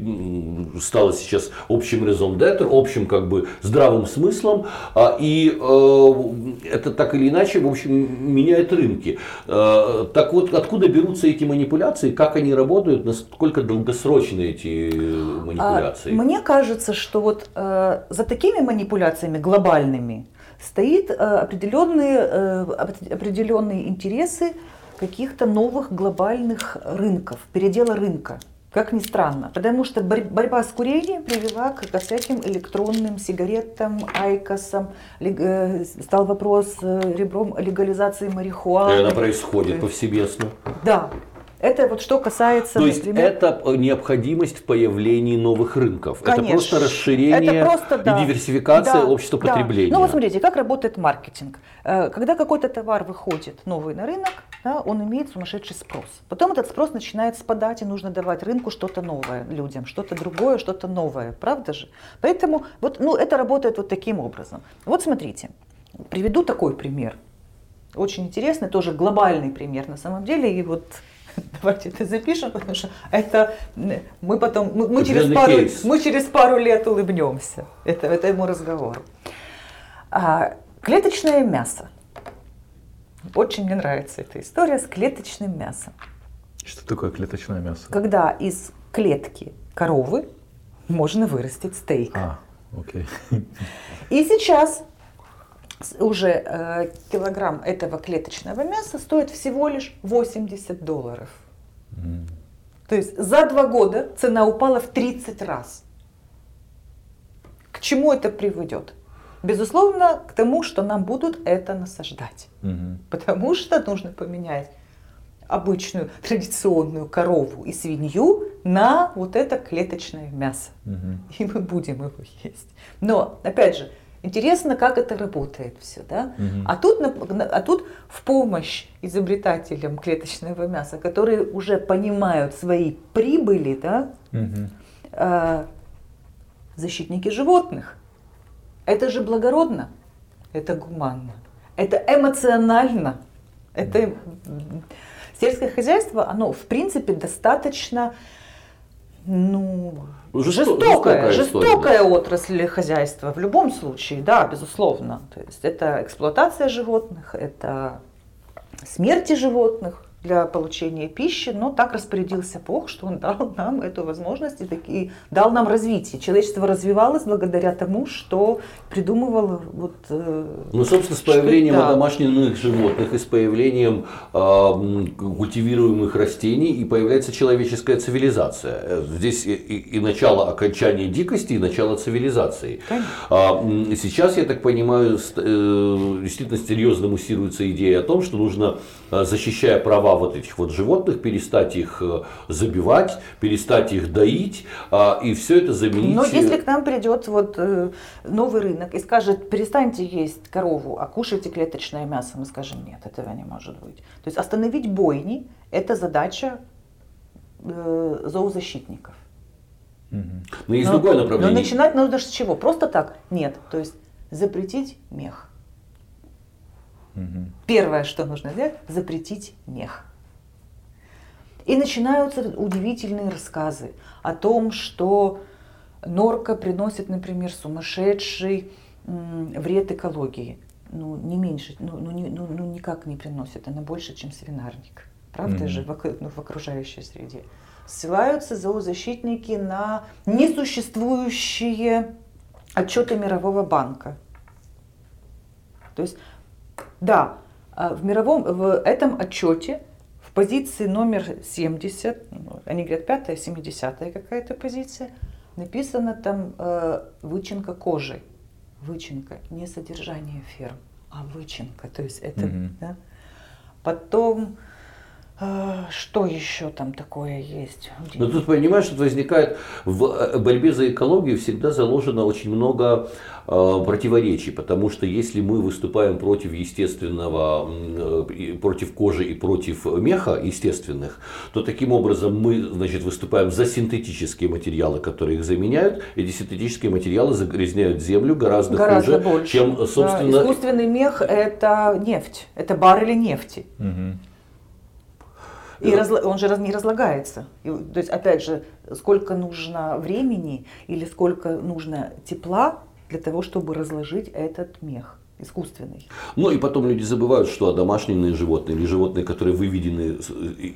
стала сейчас общим raison d'être, общим как бы здравым смыслом, а, и э, это так или иначе, в общем, меняет рынки. Э, Так вот, откуда берутся эти манипуляции, как они работают, насколько долгосрочны эти э, манипуляции? А, Мне кажется, что вот э, за такими манипуляциями глобальными стоит определенные, опре- определенные интересы каких-то новых глобальных рынков, передела рынка. Как ни странно, потому что борь- борьба с курением привела к, ко всяким электронным сигаретам, айкосам, лег- э, стал вопрос э, ребром легализации И марихуаны. она происходит повсеместно. Да, это вот что касается, То есть например, это необходимость в появлении новых рынков. Это Конечно. просто расширение Это просто, да. и диверсификация Да, общества да. потребления. Ну вот смотрите, как работает маркетинг. Э, Когда какой-то товар выходит новый на рынок, да, он имеет сумасшедший спрос. Потом этот спрос начинает спадать, и нужно давать рынку что-то новое людям, что-то другое, что-то новое. Правда же? Поэтому вот, ну, это работает вот таким образом. Вот смотрите, приведу такой пример. Очень интересный, тоже глобальный пример на самом деле. И вот давайте это запишем, потому что это мы потом, мы, мы через, пару, кейс. мы через пару лет улыбнемся это, этому разговору. А, клеточное мясо. Очень мне нравится эта история с клеточным мясом. Что такое клеточное мясо? Когда из клетки коровы можно вырастить стейк. А, Окей. И сейчас уже э, килограмм этого клеточного мяса стоит всего лишь 80 долларов. Mm. То есть за два года цена упала в 30 раз. К чему это приведет? Безусловно, к тому, что нам будут это насаждать. Угу. Потому что нужно поменять обычную традиционную корову и свинью на вот это клеточное мясо. Угу. И мы будем его есть. Но, опять же, интересно, как это работает все. Да? Угу. А, тут, а тут в помощь изобретателям клеточного мяса, которые уже понимают свои прибыли, да, угу. защитники животных. Это же благородно, это гуманно, это эмоционально, это Сельское хозяйство, оно в принципе достаточно ну, жестокая, жестокая, жестокая отрасль хозяйства в любом случае, да, безусловно. То есть это эксплуатация животных, это смерти животных, для получения пищи, но так распорядился Бог, что Он дал нам эту возможность и, и дал нам развитие. Человечество развивалось благодаря тому, что придумывало вот. Э, ну, собственно, с появлением да. домашних животных и с появлением э, культивируемых растений и появляется человеческая цивилизация. Э, здесь и, и, начало окончания дикости, и начало цивилизации. А, сейчас, я так понимаю, э, действительно серьезно муссируется идея о том, что нужно, защищая права права вот этих вот животных, перестать их э, забивать, перестать их доить, а, и все это заменить. Но если к нам придет вот э, новый рынок и скажет, перестаньте есть корову, а кушайте клеточное мясо, мы скажем, нет, этого не может быть. То есть остановить бойни – это задача э, зоозащитников. Но есть но, другое направление. Но начинать нужно с чего? Просто так? Нет. То есть запретить мех. Первое, что нужно сделать, запретить мех. И начинаются удивительные рассказы о том, что норка приносит, например, сумасшедший вред экологии. Ну, не меньше, ну, ну, не, ну, ну никак не приносит, она больше, чем свинарник. Правда mm-hmm. же, в, ну, в окружающей среде. Ссылаются зоозащитники на несуществующие отчеты Мирового банка. То есть да, а в мировом, в этом отчете в позиции номер 70, ну, они говорят пятая, 70 какая-то позиция, написано там э, вычинка кожи. Вычинка, не содержание ферм, а вычинка. То есть это, mm-hmm. да. Потом что еще там такое есть? Но тут понимаешь, что возникает в э, борьбе за экологию всегда заложено очень много э, противоречий, потому что если мы выступаем против естественного, э, против кожи и против меха естественных, то таким образом мы значит, выступаем за синтетические материалы, которые их заменяют. Эти синтетические материалы загрязняют землю гораздо, гораздо хуже, больше. чем собственно. Да, искусственный мех это нефть, это баррели нефти. Угу. И разла... он же не разлагается. И, то есть, опять же, сколько нужно времени или сколько нужно тепла для того, чтобы разложить этот мех искусственный. Ну и потом люди забывают, что домашние животные или животные, которые выведены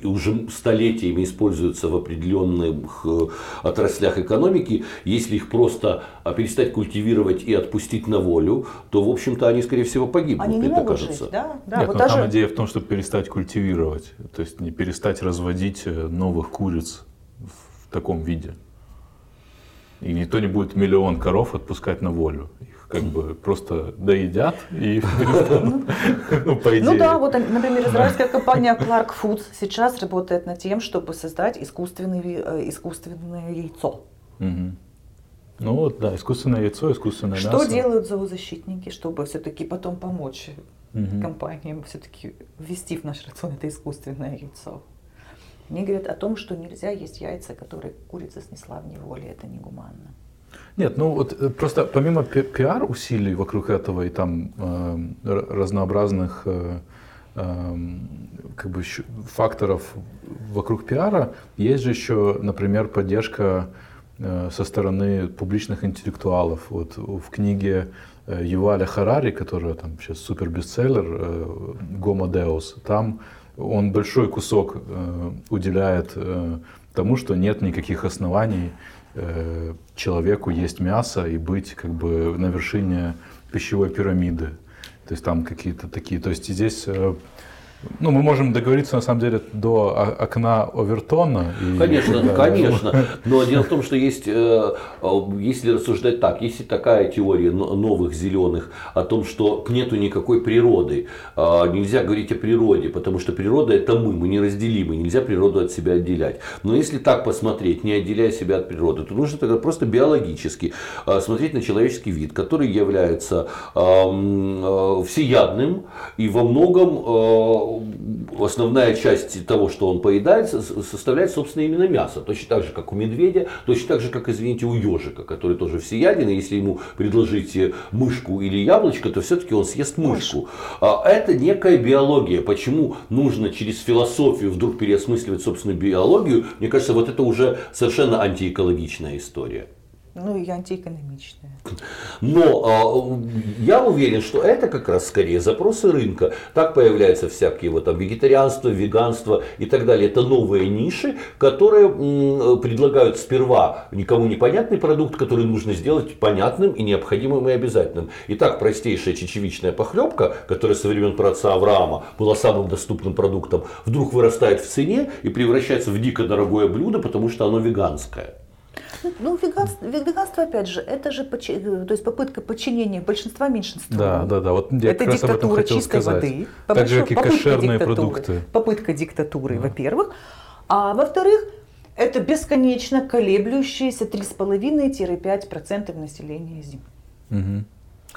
уже столетиями используются в определенных э, отраслях экономики, если их просто а, перестать культивировать и отпустить на волю, то в общем-то они скорее всего погибнут, они не мне могут кажется. Жить, да? Да, Нет, вот но даже... там идея в том, чтобы перестать культивировать, то есть не перестать разводить э, новых куриц в таком виде. И никто не будет миллион коров отпускать на волю. Их как бы просто доедят и ну, по идее. Ну да, вот, например, израильская компания Clark Foods сейчас работает над тем, чтобы создать искусственное, э, искусственное яйцо. Ну вот, да, искусственное яйцо, искусственное Что мясо. делают зоозащитники, чтобы все-таки потом помочь угу. компаниям все-таки ввести в наш рацион это искусственное яйцо? Они говорят о том, что нельзя есть яйца, которые курица снесла в неволе, это негуманно. Нет, ну вот э, просто помимо пиар усилий вокруг этого и там э, разнообразных э, э, как бы факторов вокруг пиара, есть же еще, например, поддержка э, со стороны публичных интеллектуалов. Вот в книге э, Юваля Харари, которая там сейчас супер бестселлер, Гомо Деус, там он большой кусок уделяет тому, что нет никаких оснований э, человеку есть мясо и быть как бы на вершине пищевой пирамиды. То есть там какие-то такие. То есть здесь э, ну, мы можем договориться, на самом деле, до окна Овертона. И, конечно, да, конечно. Но дело в том, что есть, э, если рассуждать так, если такая теория новых зеленых о том, что нету никакой природы, а, нельзя говорить о природе, потому что природа это мы, мы неразделимы, нельзя природу от себя отделять. Но если так посмотреть, не отделяя себя от природы, то нужно тогда просто биологически смотреть на человеческий вид, который является а, всеядным и во многом основная часть того, что он поедает, составляет, собственно, именно мясо. Точно так же, как у медведя, точно так же, как, извините, у ежика, который тоже всеяден. И если ему предложить мышку или яблочко, то все-таки он съест мышку. А это некая биология. Почему нужно через философию вдруг переосмысливать собственную биологию? Мне кажется, вот это уже совершенно антиэкологичная история. Ну и антиэкономичная. Но э, я уверен, что это как раз скорее запросы рынка. Так появляются всякие вот там вегетарианство, веганство и так далее. Это новые ниши, которые м, предлагают сперва никому непонятный продукт, который нужно сделать понятным и необходимым и обязательным. Итак, простейшая чечевичная похлебка, которая со времен праца Авраама была самым доступным продуктом, вдруг вырастает в цене и превращается в дико дорогое блюдо, потому что оно веганское. Ну, веганство, веганство, опять же, это же то есть попытка подчинения большинства меньшинству. Да, да, да. Вот я это диктатура чистой сказать. воды. Так же, как и кошерные продукты. Попытка диктатуры, да. во-первых. А во-вторых, это бесконечно колеблющиеся 3,5-5% населения Земли. Угу.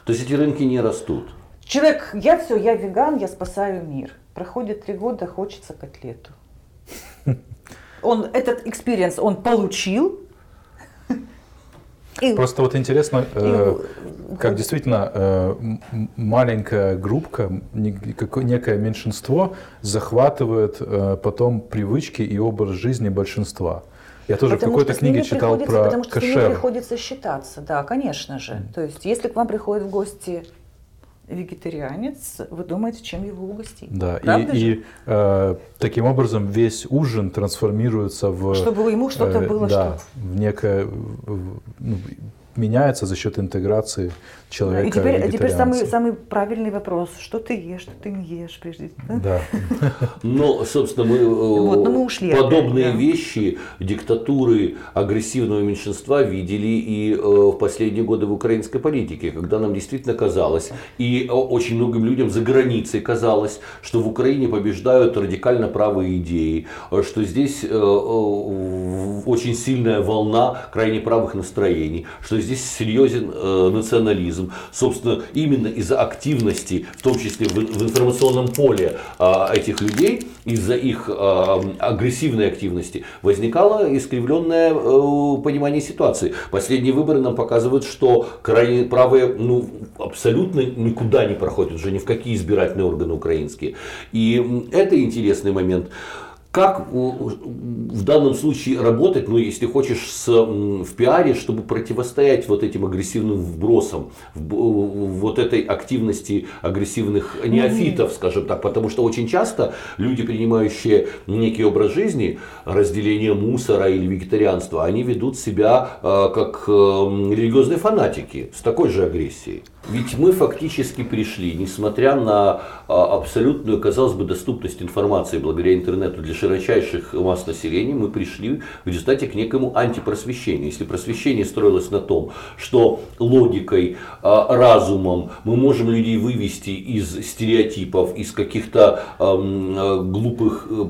То есть эти рынки не растут? Человек, я все, я веган, я спасаю мир. Проходит три года, хочется котлету. Он этот experience он получил, Просто вот интересно, э, как действительно э, маленькая группка, некое меньшинство захватывает э, потом привычки и образ жизни большинства. Я тоже потому в какой-то книге читал про Потому что кошер. с ними приходится считаться, да, конечно же. То есть, если к вам приходит в гости вегетарианец, вы думаете, чем его угостить. Да, Правда и, и э, таким образом весь ужин трансформируется в... Чтобы ему что-то э, было, да, что... в некое... В, ну, меняется за счет интеграции человека. И теперь, а теперь самый, самый правильный вопрос: что ты ешь, что ты не ешь прежде? Да. Ну, собственно, мы, вот, но мы ушли подобные вещи, диктатуры агрессивного меньшинства видели и э, в последние годы в украинской политике, когда нам действительно казалось, и очень многим людям за границей казалось, что в Украине побеждают радикально правые идеи, что здесь э, очень сильная волна крайне правых настроений, что здесь серьезен э, национализм. Собственно, именно из-за активности, в том числе в, информационном поле э, этих людей, из-за их э, агрессивной активности, возникало искривленное э, понимание ситуации. Последние выборы нам показывают, что крайне правые ну, абсолютно никуда не проходят, уже ни в какие избирательные органы украинские. И это интересный момент. Как в данном случае работать, ну, если хочешь, с, в пиаре, чтобы противостоять вот этим агрессивным вбросам, в, вот этой активности агрессивных неофитов, скажем так, потому что очень часто люди, принимающие некий образ жизни, разделение мусора или вегетарианства, они ведут себя э, как э, религиозные фанатики с такой же агрессией. Ведь мы фактически пришли, несмотря на а, абсолютную, казалось бы, доступность информации благодаря интернету для широчайших масс населения, мы пришли в результате к некому антипросвещению. Если просвещение строилось на том, что логикой, а, разумом мы можем людей вывести из стереотипов, из каких-то а, глупых э,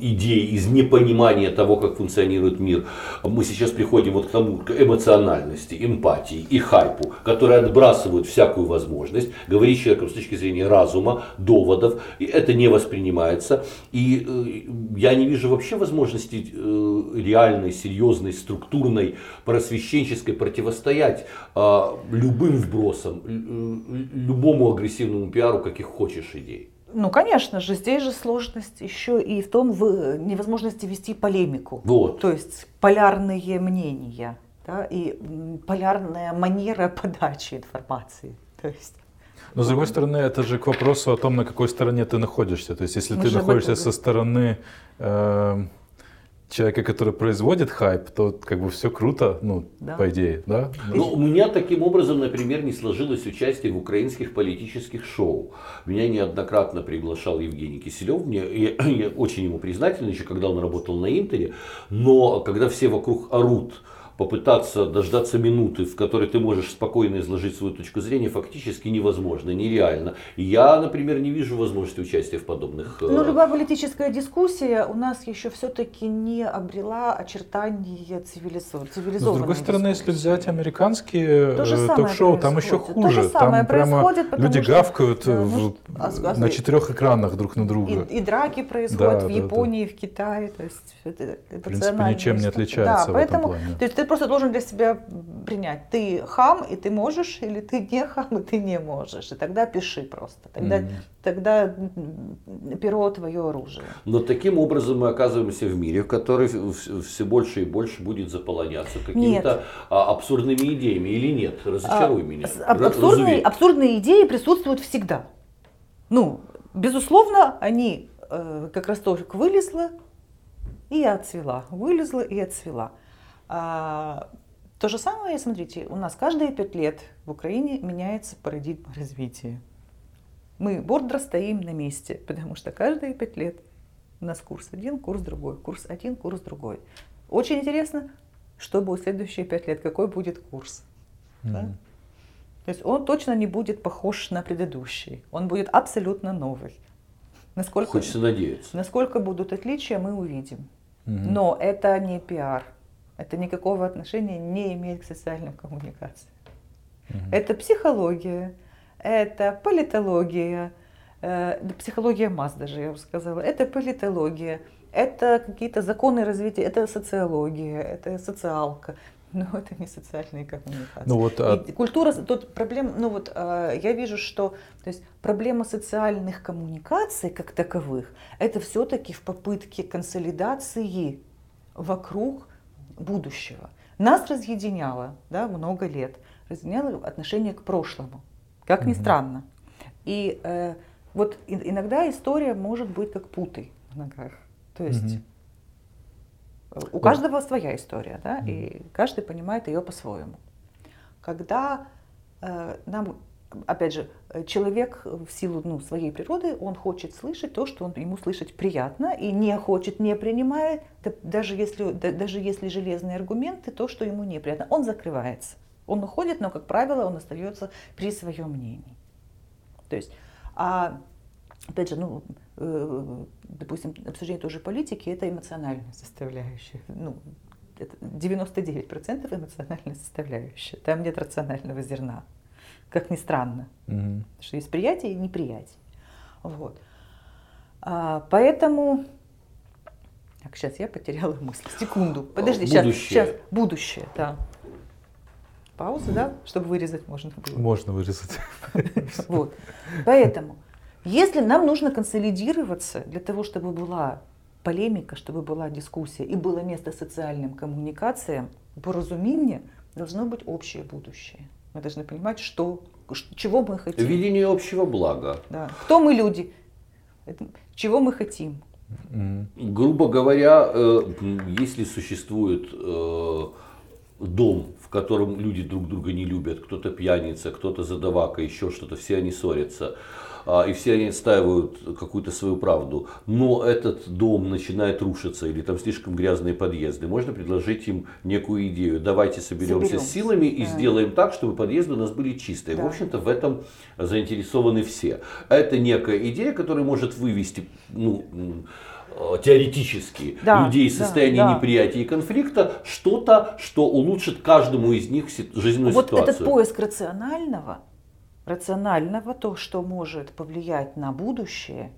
идей, из непонимания того, как функционирует мир, мы сейчас приходим вот к тому, к эмоциональности, эмпатии и хайпу, которые отбрасывают всякую возможность говорить человеку с точки зрения разума, доводов, и это не воспринимается. И э, я не вижу вообще возможности э, реальной, серьезной, структурной, просвещенческой противостоять э, любым вбросам, любому агрессивному пиару, каких хочешь идей. Ну, конечно же, здесь же сложность еще и в том, в невозможности вести полемику. Вот. То есть полярные мнения да, и полярная манера подачи информации. То есть но с другой стороны, это же к вопросу о том, на какой стороне ты находишься. То есть, если Мы ты находишься со стороны э, человека, который производит хайп, то как бы все круто, ну, да. по идее, да? Ну, у меня таким образом, например, не сложилось участие в украинских политических шоу. Меня неоднократно приглашал Евгений Киселев, мне, я, я очень ему признателен, еще когда он работал на Интере, но когда все вокруг орут, попытаться дождаться минуты, в которой ты можешь спокойно изложить свою точку зрения, фактически невозможно, нереально. Я, например, не вижу возможности участия в подобных... Ну, э, любая политическая дискуссия у нас еще все-таки не обрела очертания цивилизованной. С другой стороны, если взять американские э, ток-шоу, там еще хуже. там прямо люди гавкают да, в, а, на четырех экранах друг на друга. И, и драки происходят да, в Японии, да. в Китае. То есть это, это в принципе, ничем не отличается да, в поэтому, этом плане. То есть ты просто должен для себя принять, ты хам, и ты можешь, или ты не хам, и ты не можешь. И тогда пиши просто. Тогда, mm-hmm. тогда перо твое оружие. Но таким образом мы оказываемся в мире, в который все больше и больше будет заполоняться какими-то а, абсурдными идеями или нет? Разочаруй а, меня. Абсурдные, абсурдные идеи присутствуют всегда. Ну, безусловно, они э, как росточек вылезла и отцвела, вылезла и отцвела. А, то же самое, смотрите, у нас каждые пять лет в Украине меняется парадигма развития. Мы бодро стоим на месте, потому что каждые пять лет у нас курс один, курс другой, курс один, курс другой. Очень интересно, что будет следующие пять лет, какой будет курс. Mm-hmm. Да? То есть он точно не будет похож на предыдущий, он будет абсолютно новый. Насколько, Хочется надеяться. Насколько будут отличия, мы увидим. Mm-hmm. Но это не пиар. Это никакого отношения не имеет к социальным коммуникациям. Угу. Это психология, это политология, э, психология масс даже, я бы сказала, это политология, это какие-то законы развития, это социология, это социалка. Но это не социальные коммуникации. Ну, вот, а... И культура, тут проблема, ну вот э, я вижу, что то есть, проблема социальных коммуникаций как таковых, это все-таки в попытке консолидации вокруг будущего. Нас разъединяло да, много лет, разъединяло отношение к прошлому, как ни странно. И э, вот иногда история может быть как путы в ногах. То есть у каждого своя история, да, и каждый понимает ее по-своему. Когда э, нам опять же, э, человек в силу ну, своей природы, он хочет слышать то, что он, ему слышать приятно, и не хочет, не принимает, даже если, даже если железные аргументы, то, что ему неприятно. Он закрывается. Он уходит, но, как правило, он остается при своем мнении. То есть, а, опять же, ну, э, допустим, обсуждение тоже политики – это эмоциональная составляющая. Ну, это 99% эмоциональная составляющая. Там нет рационального зерна как ни странно. Угу. Что есть приятие и неприятие. Вот. А, поэтому... Так, сейчас я потеряла мысль. Секунду. Подожди, будущее. сейчас. Сейчас. Будущее, да. Пауза, да? Чтобы вырезать можно было. Можно вырезать. Вот. Поэтому, если нам нужно консолидироваться для того, чтобы была полемика, чтобы была дискуссия и было место социальным коммуникациям, по разумению должно быть общее будущее. Мы должны понимать, что, чего мы хотим. Видение общего блага. Да. Кто мы люди? Чего мы хотим? Грубо говоря, э, если существует э, дом, в котором люди друг друга не любят, кто-то пьяница, кто-то задавака, еще что-то, все они ссорятся, и все они отстаивают какую-то свою правду, но этот дом начинает рушиться или там слишком грязные подъезды, можно предложить им некую идею. Давайте соберемся Соберем. силами и да. сделаем так, чтобы подъезды у нас были чистые. Да. В общем-то, в этом заинтересованы все. Это некая идея, которая может вывести ну, теоретически да, людей из состояния да, да. неприятия и конфликта что-то, что улучшит каждому из них жизненную вот ситуацию. Вот этот поиск рационального рационального, то, что может повлиять на будущее,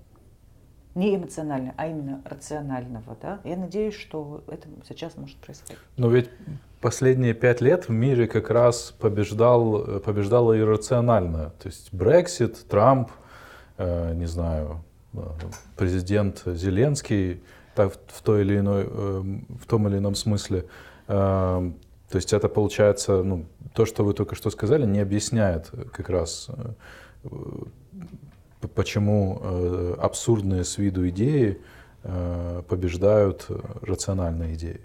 не эмоционально, а именно рационального. Да? Я надеюсь, что это сейчас может происходить. Но ведь последние пять лет в мире как раз побеждал, побеждало иррациональное. То есть Брексит, Трамп, э, не знаю, э, президент Зеленский так, в, той или иной, э, в том или ином смысле. Э, то есть это получается, ну, то, что вы только что сказали, не объясняет как раз, э, почему э, абсурдные с виду идеи э, побеждают рациональные идеи.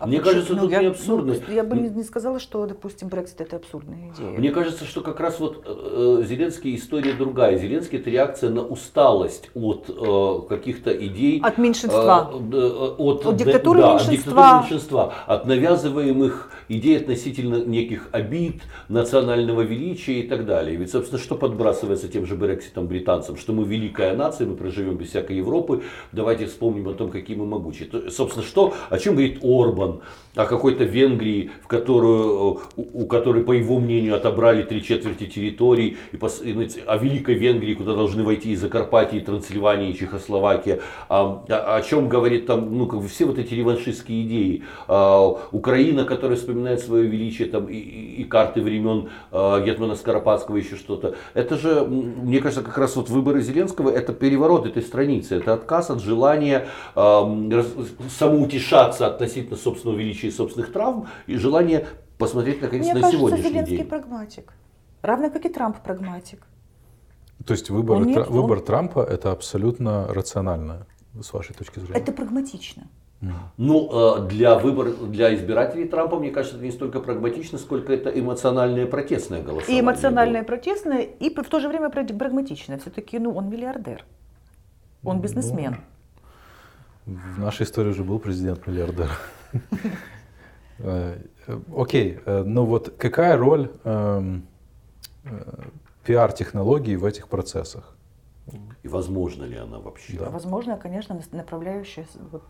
А Мне кажется, ну, тут я, не абсурдно. Ну, я бы не, не сказала, что, допустим, Brexit это абсурдная идея. Мне кажется, что как раз вот э, Зеленский история другая. Зеленский это реакция на усталость от э, каких-то идей. От меньшинства. Э, э, от, от диктатуры да, меньшинства. От диктатуры меньшинства. От навязываемых идей относительно неких обид, национального величия и так далее. Ведь, собственно, что подбрасывается тем же Брекситом британцам? Что мы великая нация, мы проживем без всякой Европы. Давайте вспомним о том, какие мы могучие. Собственно, что, о чем говорит Орбан? О какой-то Венгрии, в которую, у которой, по его мнению, отобрали три четверти территорий, и о Великой Венгрии, куда должны войти и Закарпатье, и Трансильвания, и Чехословакия, о, о чем говорит там, ну, как все вот эти реваншистские идеи. А, Украина, которая вспоминает свое величие, там, и, и, и карты времен а, Гетмана Скоропадского, еще что-то. Это же, мне кажется, как раз вот выборы Зеленского, это переворот этой страницы, это отказ от желания э, самоутешаться относительно собственного величия и собственных травм и желание посмотреть наконец Мне на кажется, сегодняшний Зеленский день. прагматик. Равно как и Трамп прагматик. То есть выбор, Он нет, Тра- выбор он- Трампа это абсолютно рационально, с вашей точки зрения? Это прагматично. Ну, э, для выбора, для избирателей Трампа, мне кажется, это не столько прагматично, сколько это эмоциональное протестное голосование. И эмоциональное, протестное, и в то же время праг- прагматичное. Все-таки, ну, он миллиардер. Он бизнесмен. В нашей истории уже был президент-миллиардер. Э, Окей, э, ну вот какая роль эм, пиар-технологий в этих процессах? И возможно ли она вообще? Да. Возможно, конечно, направляющая вот,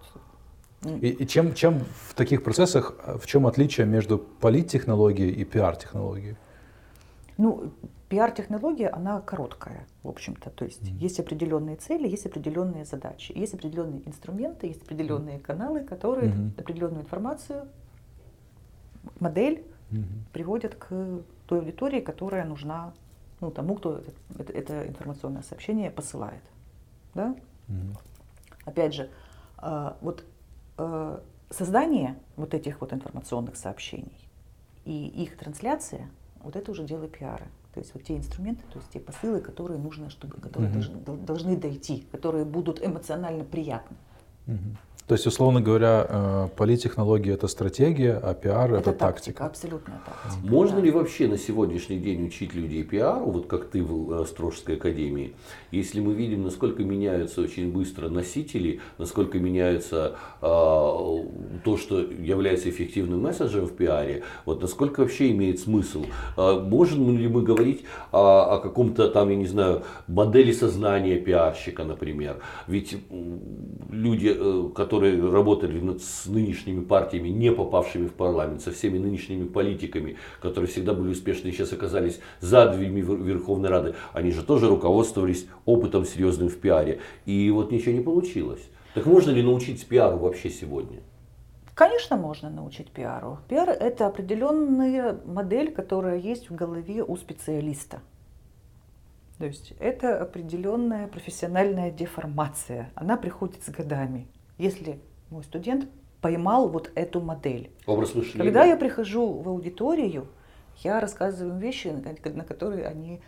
И, и чем, чем в таких процессах, в чем отличие между политтехнологией и пиар-технологией? Ну, пиар-технология, она короткая, в общем-то. То есть есть определенные цели, есть определенные задачи, есть определенные инструменты, есть определенные каналы, которые Мгм. определенную информацию, модель приводят к той аудитории, которая нужна ну, тому, кто это, это- это информационное сообщение посылает. Да? Опять же, э, вот создание вот этих вот информационных сообщений и их трансляция, вот это уже дело пиара. То есть вот те инструменты, то есть те посылы, которые нужно, чтобы, которые Мгм. должны, дол- должны дойти, которые будут эмоционально приятны. То есть, условно говоря, э, политтехнология это стратегия, а пиар это, тактика. абсолютная тактика. Можно да. ли вообще на сегодняшний день учить людей пиару, вот как ты в э, Острожской академии, если мы видим, насколько меняются очень быстро носители, насколько меняется э, то, что является эффективным месседжем в пиаре, вот насколько вообще имеет смысл? Э, можем ли мы говорить о, о каком-то там, я не знаю, модели сознания пиарщика, например? Ведь люди, э, которые работали с нынешними партиями, не попавшими в парламент, со всеми нынешними политиками, которые всегда были успешны и сейчас оказались за дверьми Вер- Верховной Рады, они же тоже руководствовались опытом серьезным в пиаре. И вот ничего не получилось. Так можно ли научить пиару вообще сегодня? Конечно, можно научить пиару. Пиар – это определенная модель, которая есть в голове у специалиста. То есть это определенная профессиональная деформация. Она приходит с годами. Если мой студент поймал вот эту модель. Образ мышления. Когда я прихожу в аудиторию, я рассказываю им вещи, на ко- на которые они...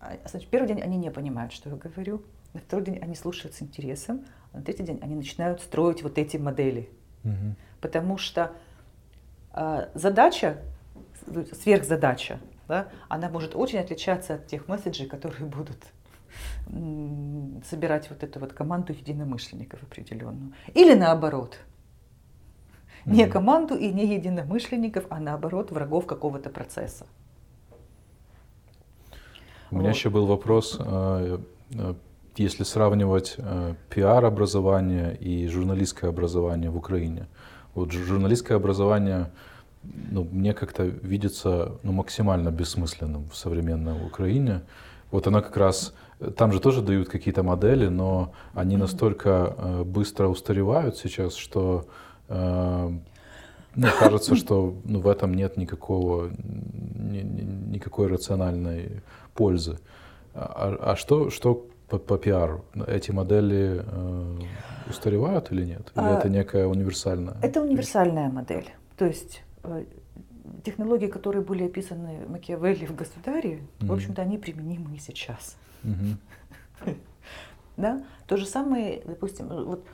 а, Значит, первый день они не понимают, что я говорю. На второй день они слушают с интересом. А на третий день они начинают строить вот эти модели. Мгм. Потому что э, задача, сверхзадача, да, она может очень отличаться от тех месседжей, которые будут собирать вот эту вот команду единомышленников определенную. Или наоборот. Не команду и не единомышленников, а наоборот врагов какого-то процесса. У меня Вот. еще был вопрос, э, э, если сравнивать э, пиар-образование и журналистское образование в Украине. Вот жу- журналистское образование ну, мне как-то видится ну, максимально бессмысленным в современной Украине. Вот оно как раз, там же тоже дают какие-то модели, но они настолько э, быстро устаревают сейчас, что э, мне кажется, что ну, в этом нет никакого, ни- ни- никакой рациональной пользы. А, а что, что по, по пиару? Эти модели э, устаревают или нет? Или А, это некая универсальная? Это универсальная модель. То есть э, технологии, которые были описаны Макиавелли в «Государе», в Мгм. общем-то, они применимы и сейчас. Да? То же самое, допустим, вот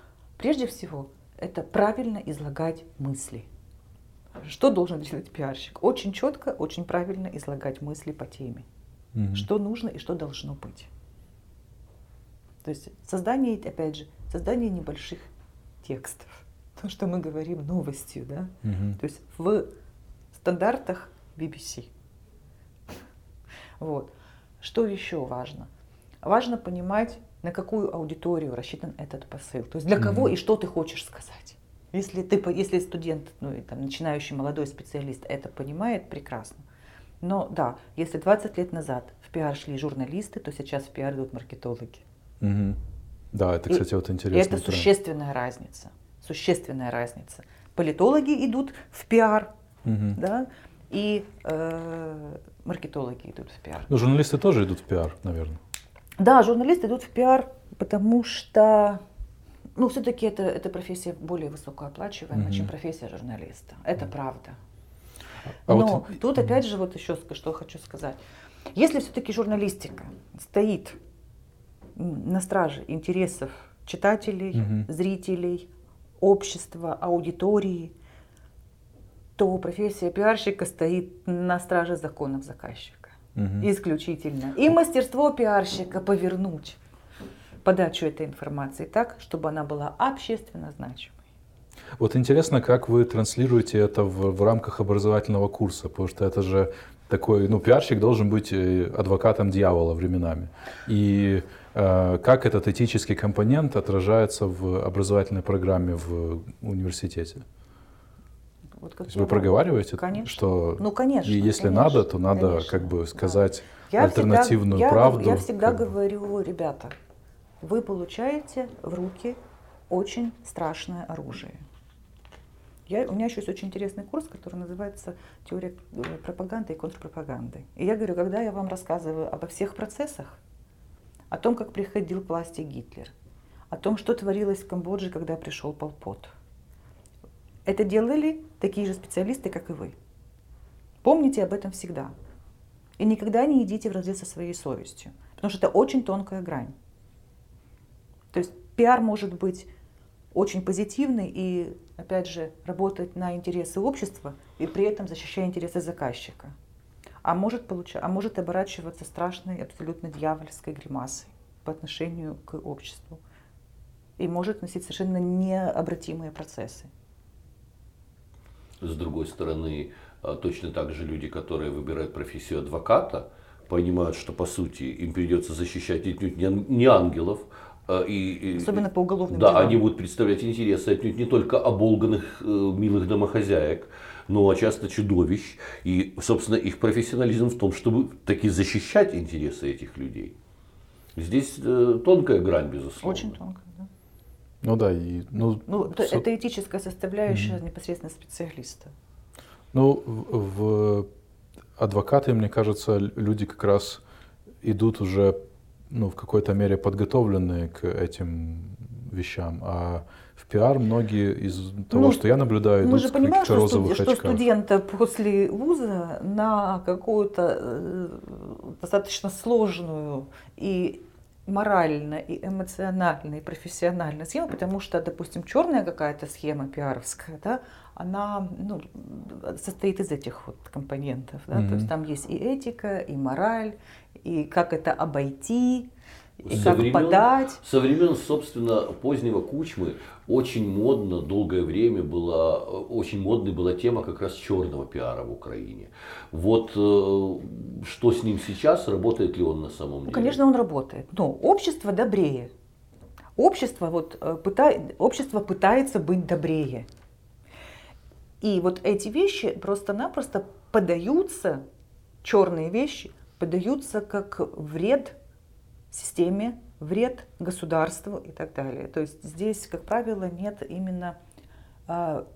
Прежде всего, это правильно излагать мысли. Что должен делать пиарщик? Очень четко, очень правильно излагать мысли по теме. Угу. Что нужно и что должно быть. То есть создание, опять же, создание небольших текстов. То, что мы говорим новостью, да? Угу. То есть в стандартах BBC. Вот. Что еще важно? Важно понимать, на какую аудиторию рассчитан этот посыл. То есть для кого mm и что ты хочешь сказать. Если, ты, если студент, ну, и, там, начинающий молодой специалист это понимает, прекрасно. Но да, если 20 лет назад в пиар шли журналисты, то сейчас в пиар идут маркетологи. Угу. Да, это, кстати, и, вот интересно. И это тренд. существенная разница. Существенная разница. Политологи идут в пиар, угу. да, и э, маркетологи идут в пиар. Ну, журналисты тоже идут в пиар, наверное. Да, журналисты идут в пиар, потому что ну, все-таки это, эта профессия более высокооплачиваемая, угу. чем профессия журналиста. Это правда. А Но вот... тут опять же вот еще что хочу сказать. Если все-таки журналистика стоит на страже интересов читателей, угу. зрителей, общества, аудитории, то профессия пиарщика стоит на страже законов заказчика. Угу. Исключительно. И мастерство пиарщика повернуть подачу этой информации так, чтобы она была общественно значимой. Вот интересно, как вы транслируете это в, в рамках образовательного курса, потому что это же такой, ну, пиарщик должен быть э, адвокатом дьявола временами. И э, как этот этический компонент отражается в образовательной программе в университете? Вот как вы проговариваете, конечно. что ну, конечно, и если конечно, надо, то надо конечно, как бы сказать да. альтернативную я правду. Я, я всегда говорю, ребята, вы получаете в руки очень страшное оружие. Я, у меня еще есть очень интересный курс, который называется «Теория э, пропаганды и контрпропаганды». И я говорю, когда я вам рассказываю обо всех процессах, о том, как приходил к власти Гитлер, о том, что творилось в Камбодже, когда пришел Полпот – это делали такие же специалисты, как и вы. Помните об этом всегда. И никогда не идите в разрез со своей совестью, потому что это очень тонкая грань. То есть пиар может быть очень позитивный и, опять же, работать на интересы общества и при этом защищая интересы заказчика. А может, получ... а может оборачиваться страшной, абсолютно дьявольской гримасой по отношению к обществу. И может носить совершенно необратимые процессы. С другой стороны, а, точно так же люди, которые выбирают профессию адвоката, понимают, что по сути им придется защищать отнюдь не ангелов, а, и, Особенно по уголовным Да, делам. они будут представлять интересы отнюдь не только оболганных э, милых домохозяек, но часто чудовищ. И, собственно, их профессионализм в том, чтобы таки защищать интересы этих людей. Здесь э, тонкая грань, безусловно. Очень тонкая. Ну да, и ну, ну это, со... это этическая составляющая mm-hmm. непосредственно специалиста. Ну, в, в адвокаты, мне кажется, люди как раз идут уже ну, в какой-то мере подготовленные к этим вещам, а в пиар многие из того, ну, что я наблюдаю, идут мы же в понимаем, что, студ- что студента после вуза на какую-то э, достаточно сложную и морально и эмоционально и профессионально схема, потому что, допустим, черная какая-то схема пиаровская, да, она ну, состоит из этих вот компонентов, да, mm-hmm. то есть там есть и этика, и мораль, и как это обойти, и со как времен, подать. Со времен, собственно, позднего Кучмы очень модно, долгое время была, очень модной была тема как раз черного пиара в Украине. Вот э, что с ним сейчас, работает ли он на самом деле? Ну, конечно, он работает. Но общество добрее. Общество, вот, э, пытай, общество пытается быть добрее. И вот эти вещи просто-напросто подаются, черные вещи, подаются как вред системе, вред государству и так далее. То есть здесь, как правило, нет именно а,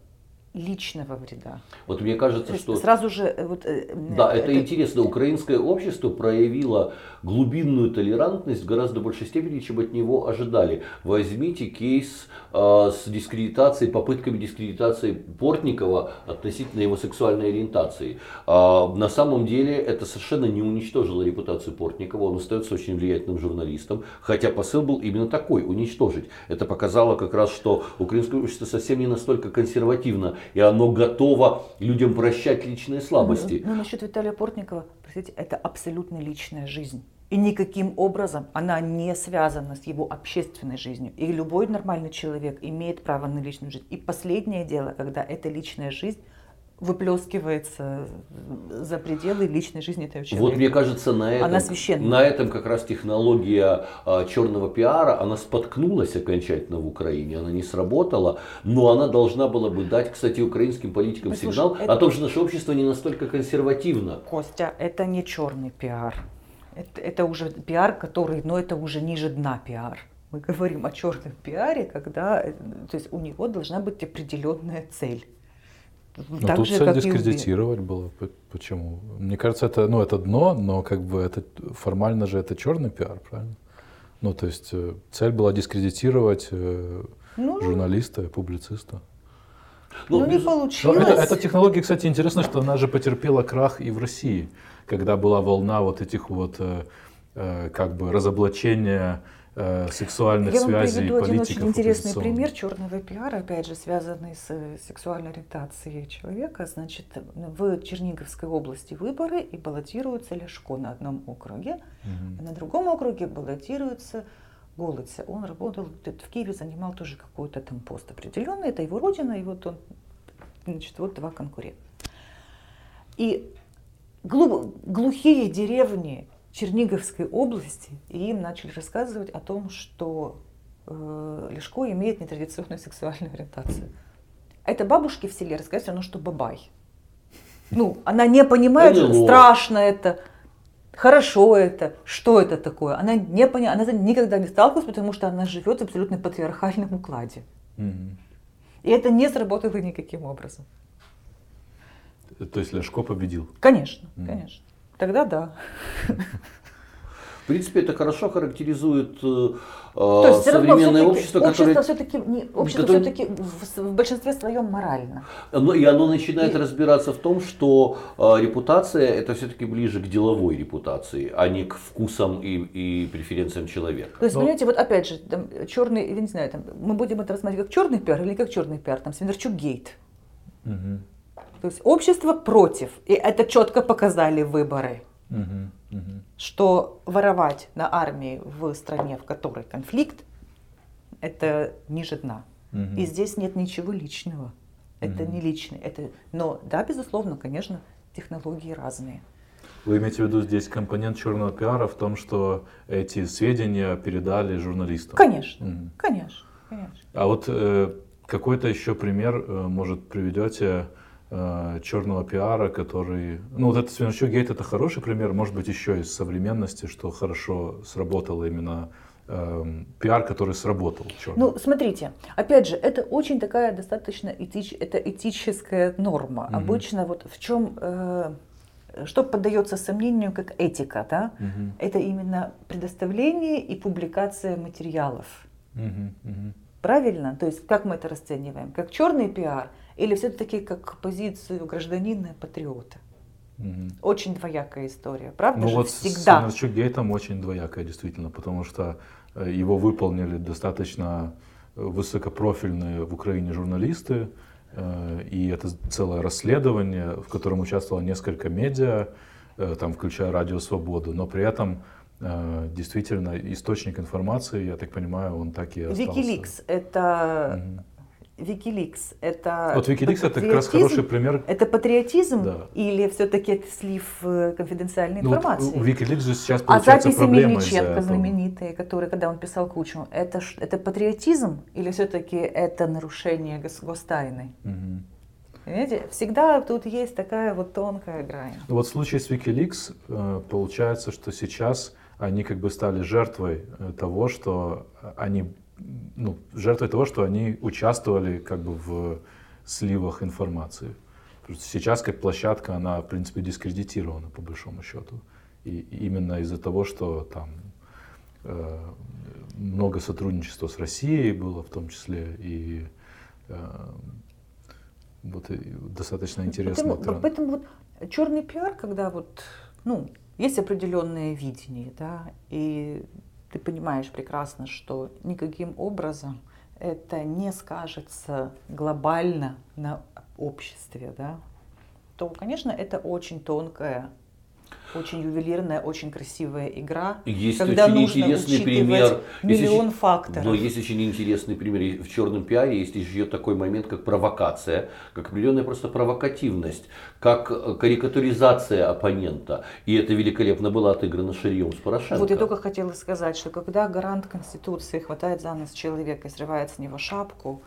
личного вреда. Вот мне кажется, что... Сразу же... Э, вот, э, да, это, это интересно. Украинское общество проявило глубинную толерантность в гораздо большей степени, чем от него ожидали. Возьмите кейс э, с дискредитацией, попытками дискредитации Портникова относительно его сексуальной ориентации. Э, на самом деле это совершенно не уничтожило репутацию Портникова. Он остается очень влиятельным журналистом. Хотя посыл был именно такой, уничтожить. Это показало как раз, что украинское общество совсем не настолько консервативно и оно готово людям прощать личные слабости. Ну, ну насчет Виталия Портникова, простите, это абсолютно личная жизнь. И никаким образом она не связана с его общественной жизнью. И любой нормальный человек имеет право на личную жизнь. И последнее дело, когда эта личная жизнь выплескивается за пределы личной жизни этого человека. Вот мне кажется, на этом, она на этом как раз технология а, черного пиара, она споткнулась окончательно в Украине, она не сработала, но она должна была бы дать, кстати, украинским политикам Послушай, сигнал это... о том, что наше общество не настолько консервативно. Костя, это не черный пиар. Это, это уже пиар, который, но это уже ниже дна пиар. Мы говорим о черном пиаре, когда э, то есть у него должна быть определенная цель. Ну, тут же, цель дискредитировать было. Почему? Мне кажется, это, ну, это дно, но как бы это формально же это черный пиар, правильно? Ну, то есть э, цель была дискредитировать э, ну, журналиста, публициста. Ну, ну не получилось. Это, эта технология, кстати, интересно, что она же потерпела крах и в России, когда была волна вот этих вот э как бы разоблачения э, сексуальных Я связей вам приведу один очень интересный пример черного пиара, опять же, связанный с э, сексуальной ориентацией человека. Значит, в Черниговской области выборы и баллотируется Ляшко на одном округе, угу. а на другом округе баллотируется Голыця. Он работал в Киеве, занимал тоже какой-то там пост определенный, это его родина, и вот он, значит, вот два конкурента. И глухие деревни Черниговской области, и им начали рассказывать о том, что э, Лешко имеет нетрадиционную сексуальную ориентацию. Это бабушки в селе рассказывают, ну что бабай. Ну, она не понимает, что страшно это, хорошо это, что это такое. Она не понимает, она никогда не сталкивалась, потому что она живет в абсолютно патриархальном укладе. Угу. И это не сработало никаким образом. То есть Ляшко победил? Конечно, конечно. Тогда да. В принципе, это хорошо характеризует э, То есть, современное общество, которое... все-таки, общество которое... все-таки в, в большинстве своем морально. Но, и оно начинает и... разбираться в том, что э, репутация это все-таки ближе к деловой репутации, а не к вкусам и, и преференциям человека. То есть, Но... понимаете, вот опять же, там, черный, я не знаю, там, мы будем это рассматривать как черный пиар или как черный пиар, там, Свинарчук гейт. Угу. То есть общество против. И это четко показали выборы. Угу, угу. Что воровать на армии в стране, в которой конфликт, это ниже дна. Угу. И здесь нет ничего личного. Это угу. не личное. Это... Но да, безусловно, конечно, технологии разные. Вы имеете в виду здесь компонент черного пиара в том, что эти сведения передали журналистам? Конечно, угу. конечно, конечно. А вот э, какой-то еще пример, э, может, приведете э, черного пиара, который... Ну, вот этот Свинарчук гейт это хороший пример, может быть, еще из современности, что хорошо сработало именно э, пиар, который сработал. Черный. Ну, смотрите, опять же, это очень такая достаточно этич, это этическая норма. Угу. Обычно вот в чем... Э, что поддается сомнению как этика, да? Угу. Это именно предоставление и публикация материалов. Угу, угу. Правильно? То есть как мы это расцениваем? Как черный пиар – или все-таки как позицию гражданина и патриота? Угу. Очень двоякая история, правда ну же? вот Всегда. с Гейтом очень двоякая, действительно, потому что э, его выполнили достаточно э, высокопрофильные в Украине журналисты, э, и это целое расследование, в котором участвовало несколько медиа, там, включая Радио Свободу, но при этом действительно источник информации, я так понимаю, он так и остался. Wikileaks — это угу Wikileaks это вот Wikileaks это как раз хороший пример. Это патриотизм да. или все-таки это слив э, конфиденциальной ну, информации? Вот Wikileaks же сейчас а получается а записи Мельниченко знаменитые, которые, когда он писал кучу, это это патриотизм или все-таки это нарушение гостайны? Угу. Понимаете, всегда тут есть такая вот тонкая грань. Ну, вот в случае с Wikileaks э, получается, что сейчас они как бы стали жертвой э, того, что они ну, жертвой того, что они участвовали как бы в сливах информации. Сейчас как площадка, она, в принципе, дискредитирована, по большому счету. И именно из-за того, что там э, много сотрудничества с Россией было в том числе, и э, вот и достаточно интересно. Поэтому, поэтому вот черный пиар, когда вот, ну, есть определенное видение, да, и ты понимаешь прекрасно, что никаким образом это не скажется глобально на обществе, да, то, конечно, это очень тонкая очень ювелирная, очень красивая игра. Есть когда очень нужно интересный пример. Миллион есть, факторов. Но есть очень интересный пример. В черном пиаре есть еще такой момент, как провокация, как определенная просто провокативность, как э, карикатуризация оппонента. И это великолепно было отыграно Шарием с Порошенко. Вот я только хотела сказать, что когда гарант Конституции хватает за нос человека и срывает с него шапку,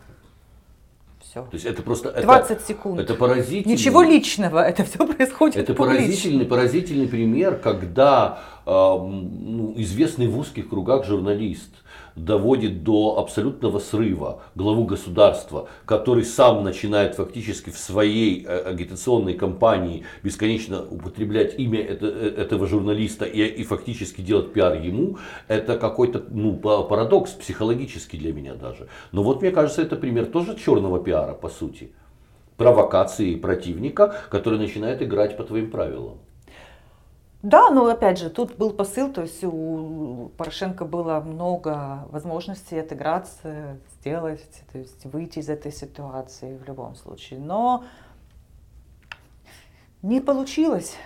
все. То есть это просто 20 это, секунд. Это поразительно. Ничего личного, это все происходит. Это поразительный, поразительный пример, когда э, ну, известный в узких кругах журналист доводит до абсолютного срыва главу государства, который сам начинает фактически в своей э, агитационной кампании бесконечно употреблять имя э, этого журналиста и, и фактически делать пиар ему, это какой-то ну, парадокс психологический для меня даже. Но вот мне кажется, это пример тоже черного пиара по сути. Провокации противника, который начинает играть по твоим правилам. Да, но опять же, тут был посыл, то есть у Порошенко было много возможностей отыграться, сделать, то есть выйти из этой ситуации в любом случае. Но не получилось.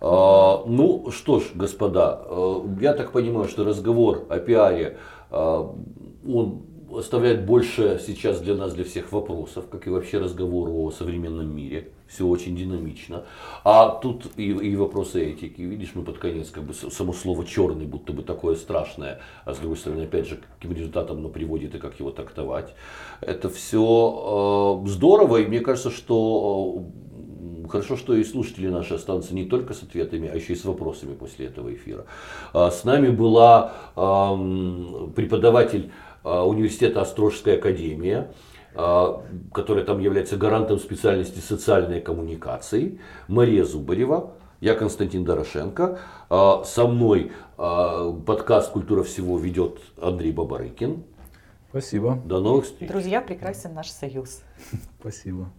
А, ну что ж, господа, э, я так понимаю, что разговор о пиаре, а, он оставляет больше сейчас для нас, для всех вопросов, как и вообще разговор о современном мире. Все очень динамично. А тут и, и вопросы этики. Видишь, мы под конец как бы само слово черный, будто бы такое страшное. А с другой стороны, опять же, каким результатом оно приводит и как его трактовать. Это все э, здорово. И мне кажется, что э, Хорошо, что и слушатели наши останутся не только с ответами, а еще и с вопросами после этого эфира. А, с нами была преподаватель а, университета Острожская академия, которая там является гарантом специальности социальной коммуникации, Мария Зубарева, я Константин Дорошенко. А, со мной подкаст «Культура всего» ведет Андрей Бабарыкин. Спасибо. До новых встреч. Друзья, прекрасен наш союз. Спасибо.